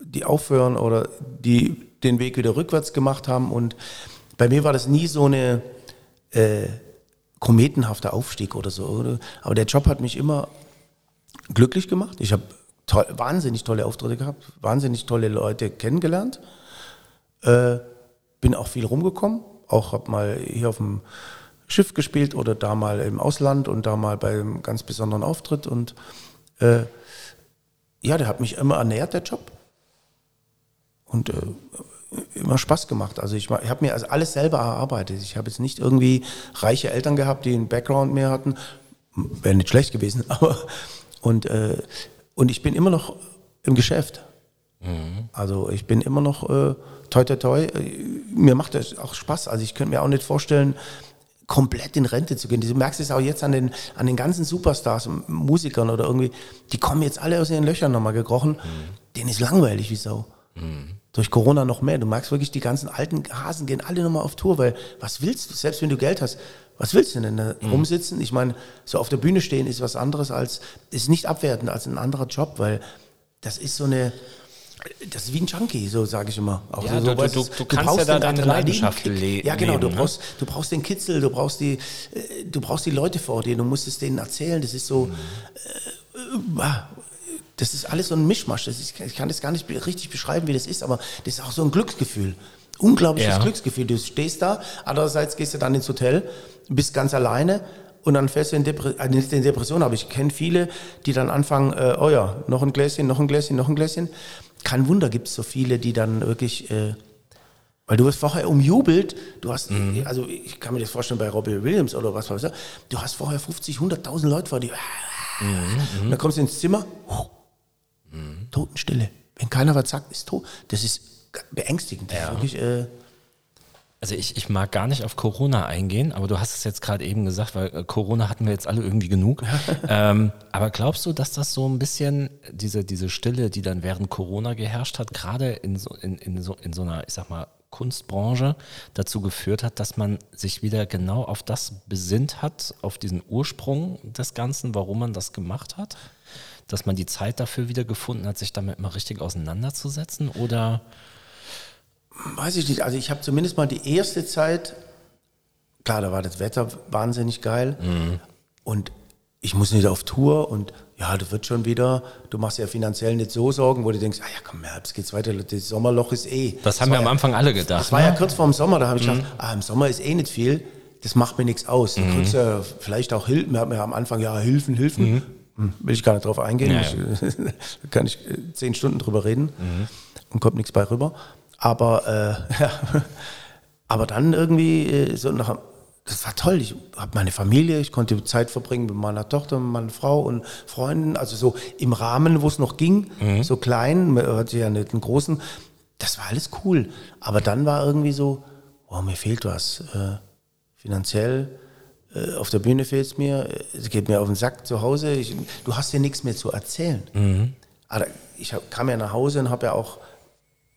die aufhören oder die den Weg wieder rückwärts gemacht haben. Und bei mir war das nie so eine äh, kometenhafter Aufstieg oder so. Oder? Aber der Job hat mich immer glücklich gemacht. Ich habe toll, wahnsinnig tolle Auftritte gehabt, wahnsinnig tolle Leute kennengelernt. Äh, bin auch viel rumgekommen, auch habe mal hier auf dem Schiff gespielt oder da mal im Ausland und da mal bei einem ganz besonderen Auftritt. Und äh, ja, der hat mich immer ernährt, der Job. Und äh, immer Spaß gemacht. Also ich, ich habe mir also alles selber erarbeitet. Ich habe jetzt nicht irgendwie reiche Eltern gehabt, die einen Background mehr hatten. Wäre nicht schlecht gewesen, [LAUGHS] aber und, äh, und ich bin immer noch im Geschäft. Mhm. Also ich bin immer noch äh, toi toi toi. Mir macht das auch Spaß. Also ich könnte mir auch nicht vorstellen, komplett in Rente zu gehen. Du merkst es auch jetzt an den, an den ganzen Superstars, Musikern oder irgendwie, die kommen jetzt alle aus ihren Löchern nochmal gekrochen. Mhm. Denen ist langweilig wie Sau. Mhm. Durch Corona noch mehr. Du merkst wirklich, die ganzen alten Hasen gehen alle nochmal auf Tour, weil was willst du, selbst wenn du Geld hast, was willst du denn da mhm. rumsitzen? Ich meine, so auf der Bühne stehen ist was anderes als, ist nicht abwertend als ein anderer Job, weil das ist so eine, das ist wie ein Junkie, so sage ich immer. Auch ja, so, du, du, du, du, kannst ja da deine Leidenschaft leben. Ja, genau. Du ne? brauchst, du brauchst den Kitzel, du brauchst die, äh, du brauchst die Leute vor dir. Du musst es denen erzählen. Das ist so, mhm. äh, äh das ist alles so ein Mischmasch. Ist, ich kann das gar nicht richtig beschreiben, wie das ist, aber das ist auch so ein Glücksgefühl. Unglaubliches ja. Glücksgefühl. Du stehst da, andererseits gehst du dann ins Hotel, bist ganz alleine und dann fällst du in, Depre äh, in Depression. Aber ich kenne viele, die dann anfangen, äh, oh ja, noch ein Gläschen, noch ein Gläschen, noch ein Gläschen. Kein Wunder gibt es so viele, die dann wirklich... Äh, weil du wirst vorher umjubelt, du hast, mhm. also ich kann mir das vorstellen bei Robbie Williams oder was weiß ich, du hast vorher 50, 100.000 Leute vor dir. Mhm. Und dann kommst du ins Zimmer, mhm. Totenstille. Wenn keiner was sagt, ist tot. Das ist beängstigend. Ja. Wirklich, äh, also ich, ich mag gar nicht auf Corona eingehen, aber du hast es jetzt gerade eben gesagt, weil äh, Corona hatten wir jetzt alle irgendwie genug. [LAUGHS] ähm, aber glaubst du, dass das so ein bisschen diese, diese Stille, die dann während Corona geherrscht hat, gerade in so, in, in, so, in so einer, ich sag mal, Kunstbranche dazu geführt hat, dass man sich wieder genau auf das besinnt hat, auf diesen Ursprung des Ganzen, warum man das gemacht hat? Dass man die Zeit dafür wieder gefunden hat, sich damit mal richtig auseinanderzusetzen? Oder weiß ich nicht. Also ich habe zumindest mal die erste Zeit, klar, da war das Wetter wahnsinnig geil mhm. und ich muss nicht auf Tour und ja, du wird schon wieder, du machst ja finanziell nicht so Sorgen, wo du denkst, ah ja, komm, Herbst geht's weiter, das Sommerloch ist eh. Das, das haben wir am Anfang alle gedacht. Das war ja ne? kurz vorm Sommer, da habe ich mhm. gedacht, ah, im Sommer ist eh nicht viel, das macht mir nichts aus. Du mhm. kriegst ja vielleicht auch Hilfen, wir hatten ja am Anfang, ja, Hilfen, Hilfen. Mhm. Hm, will ich gar nicht drauf eingehen, ja, ja. [LAUGHS] Da kann ich äh, zehn Stunden drüber reden mhm. und kommt nichts bei rüber. Aber, äh, [LAUGHS] ja, aber dann irgendwie äh, so nach, das war toll. Ich habe meine Familie, ich konnte Zeit verbringen mit meiner Tochter, mit meiner Frau und Freunden. Also so im Rahmen, wo es noch ging, mhm. so klein, man hatte ja nicht einen großen. Das war alles cool. Aber dann war irgendwie so, wow, mir fehlt was. Äh, finanziell, äh, auf der Bühne fehlt es mir, es geht mir auf den Sack zu Hause. Ich, du hast ja nichts mehr zu erzählen. Mhm. Aber ich hab, kam ja nach Hause und habe ja auch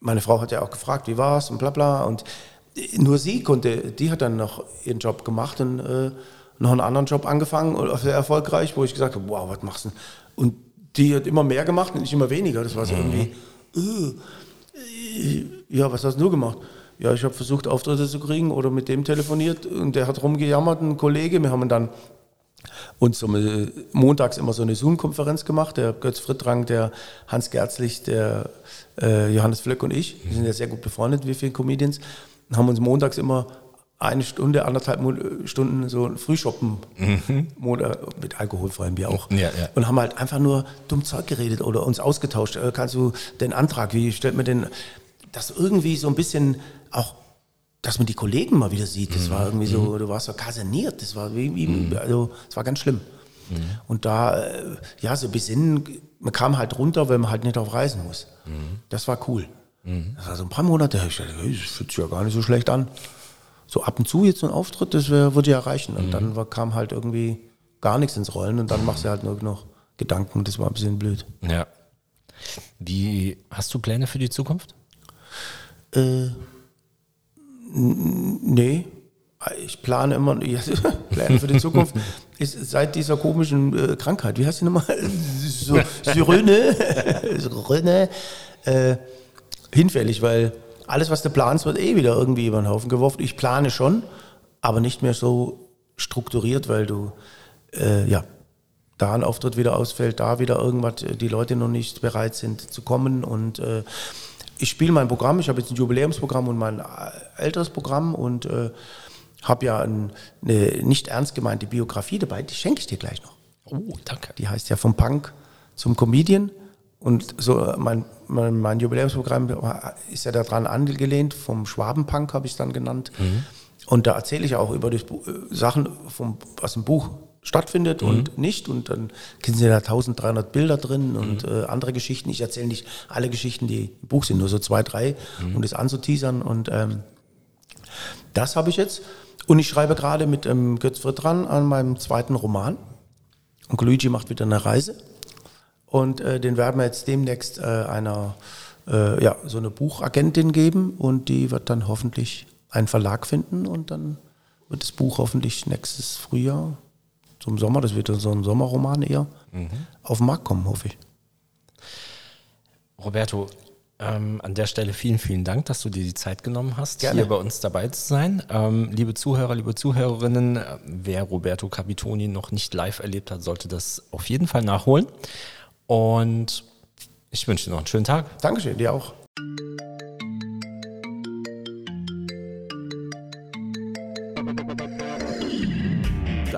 meine Frau hat ja auch gefragt, wie war es und bla bla. Und nur sie konnte, die hat dann noch ihren Job gemacht und äh, noch einen anderen Job angefangen, sehr erfolgreich, wo ich gesagt habe, wow, was machst du? Und die hat immer mehr gemacht und nicht immer weniger. Das war so mhm. irgendwie, äh, ja, was hast du gemacht? Ja, ich habe versucht, Auftritte zu kriegen oder mit dem telefoniert und der hat rumgejammert, ein Kollege. Wir haben dann uns so montags immer so eine Zoom-Konferenz gemacht. Der Götz Frittrang, der Hans Gerzlich, der äh, Johannes Flöck und ich. Wir sind ja sehr gut befreundet, wie viele Comedians. Und haben uns montags immer eine Stunde, anderthalb Stunden so Frühshoppen mhm. mit Alkohol vor allem, wir auch. Ja, ja. Und haben halt einfach nur dumm Zeug geredet oder uns ausgetauscht. Äh, kannst du den Antrag, wie stellt man den, das irgendwie so ein bisschen auch dass man die Kollegen mal wieder sieht, das mhm. war irgendwie so, mhm. du warst so kaserniert, das war mhm. also, das war ganz schlimm. Mhm. Und da, äh, ja, so besinnen, man kam halt runter, weil man halt nicht auf Reisen muss. Mhm. Das war cool. Mhm. Das war so ein paar Monate, ich dachte, das fühlt sich ja gar nicht so schlecht an. So ab und zu jetzt so ein Auftritt, das würde ja reichen. Und dann war, kam halt irgendwie gar nichts ins Rollen und dann machst du halt nur noch Gedanken, das war ein bisschen blöd. Ja. Wie, hast du Pläne für die Zukunft? Äh, Nee, ich plane immer, [LAUGHS] ja, Pläne für die Zukunft ist seit dieser komischen äh, Krankheit, wie heißt die nochmal? [LAUGHS] So, Syrene, Syrene, [LAUGHS] äh, hinfällig, weil alles, was du planst, wird eh wieder irgendwie über den Haufen geworfen. Ich plane schon, aber nicht mehr so strukturiert, weil du, äh, ja, da ein Auftritt wieder ausfällt, da wieder irgendwas, äh, die Leute noch nicht bereit sind zu kommen und äh, ich spiele mein Programm, ich habe jetzt ein Jubiläumsprogramm und mein äh, älteres Programm und äh, habe ja ein, eine nicht ernst gemeinte Biografie dabei, die schenke ich dir gleich noch. Oh, danke. Die heißt ja vom Punk zum Comedian. Und so äh, mein, mein, mein Jubiläumsprogramm ist ja daran angelehnt, vom Schwabenpunk habe ich es dann genannt. Mhm. Und da erzähle ich auch über die Sachen, vom, was im Buch stattfindet mhm. und nicht. Und dann sind da 1300 Bilder drin und mhm. äh, andere Geschichten. Ich erzähle nicht alle Geschichten, die im Buch sind, nur so zwei, drei, mhm. um das anzuteasern. Und ähm, das habe ich jetzt. Und ich schreibe gerade mit ähm, Götz Fritt dran an meinem zweiten Roman. Onkel Luigi macht wieder eine Reise. Und äh, den werden wir jetzt demnächst äh, einer, äh, ja, so eine Buchagentin geben und die wird dann hoffentlich einen Verlag finden und dann wird das Buch hoffentlich nächstes Frühjahr zum Sommer, das wird so ein Sommerroman eher, mhm. auf den Markt kommen, hoffe ich. Roberto, ähm, an der Stelle vielen, vielen Dank, dass du dir die Zeit genommen hast, Gerne. hier bei uns dabei zu sein. Ähm, liebe Zuhörer, liebe Zuhörerinnen, äh, wer Roberto Capitoni noch nicht live erlebt hat, sollte das auf jeden Fall nachholen. Und ich wünsche dir noch einen schönen Tag. Dankeschön, dir auch.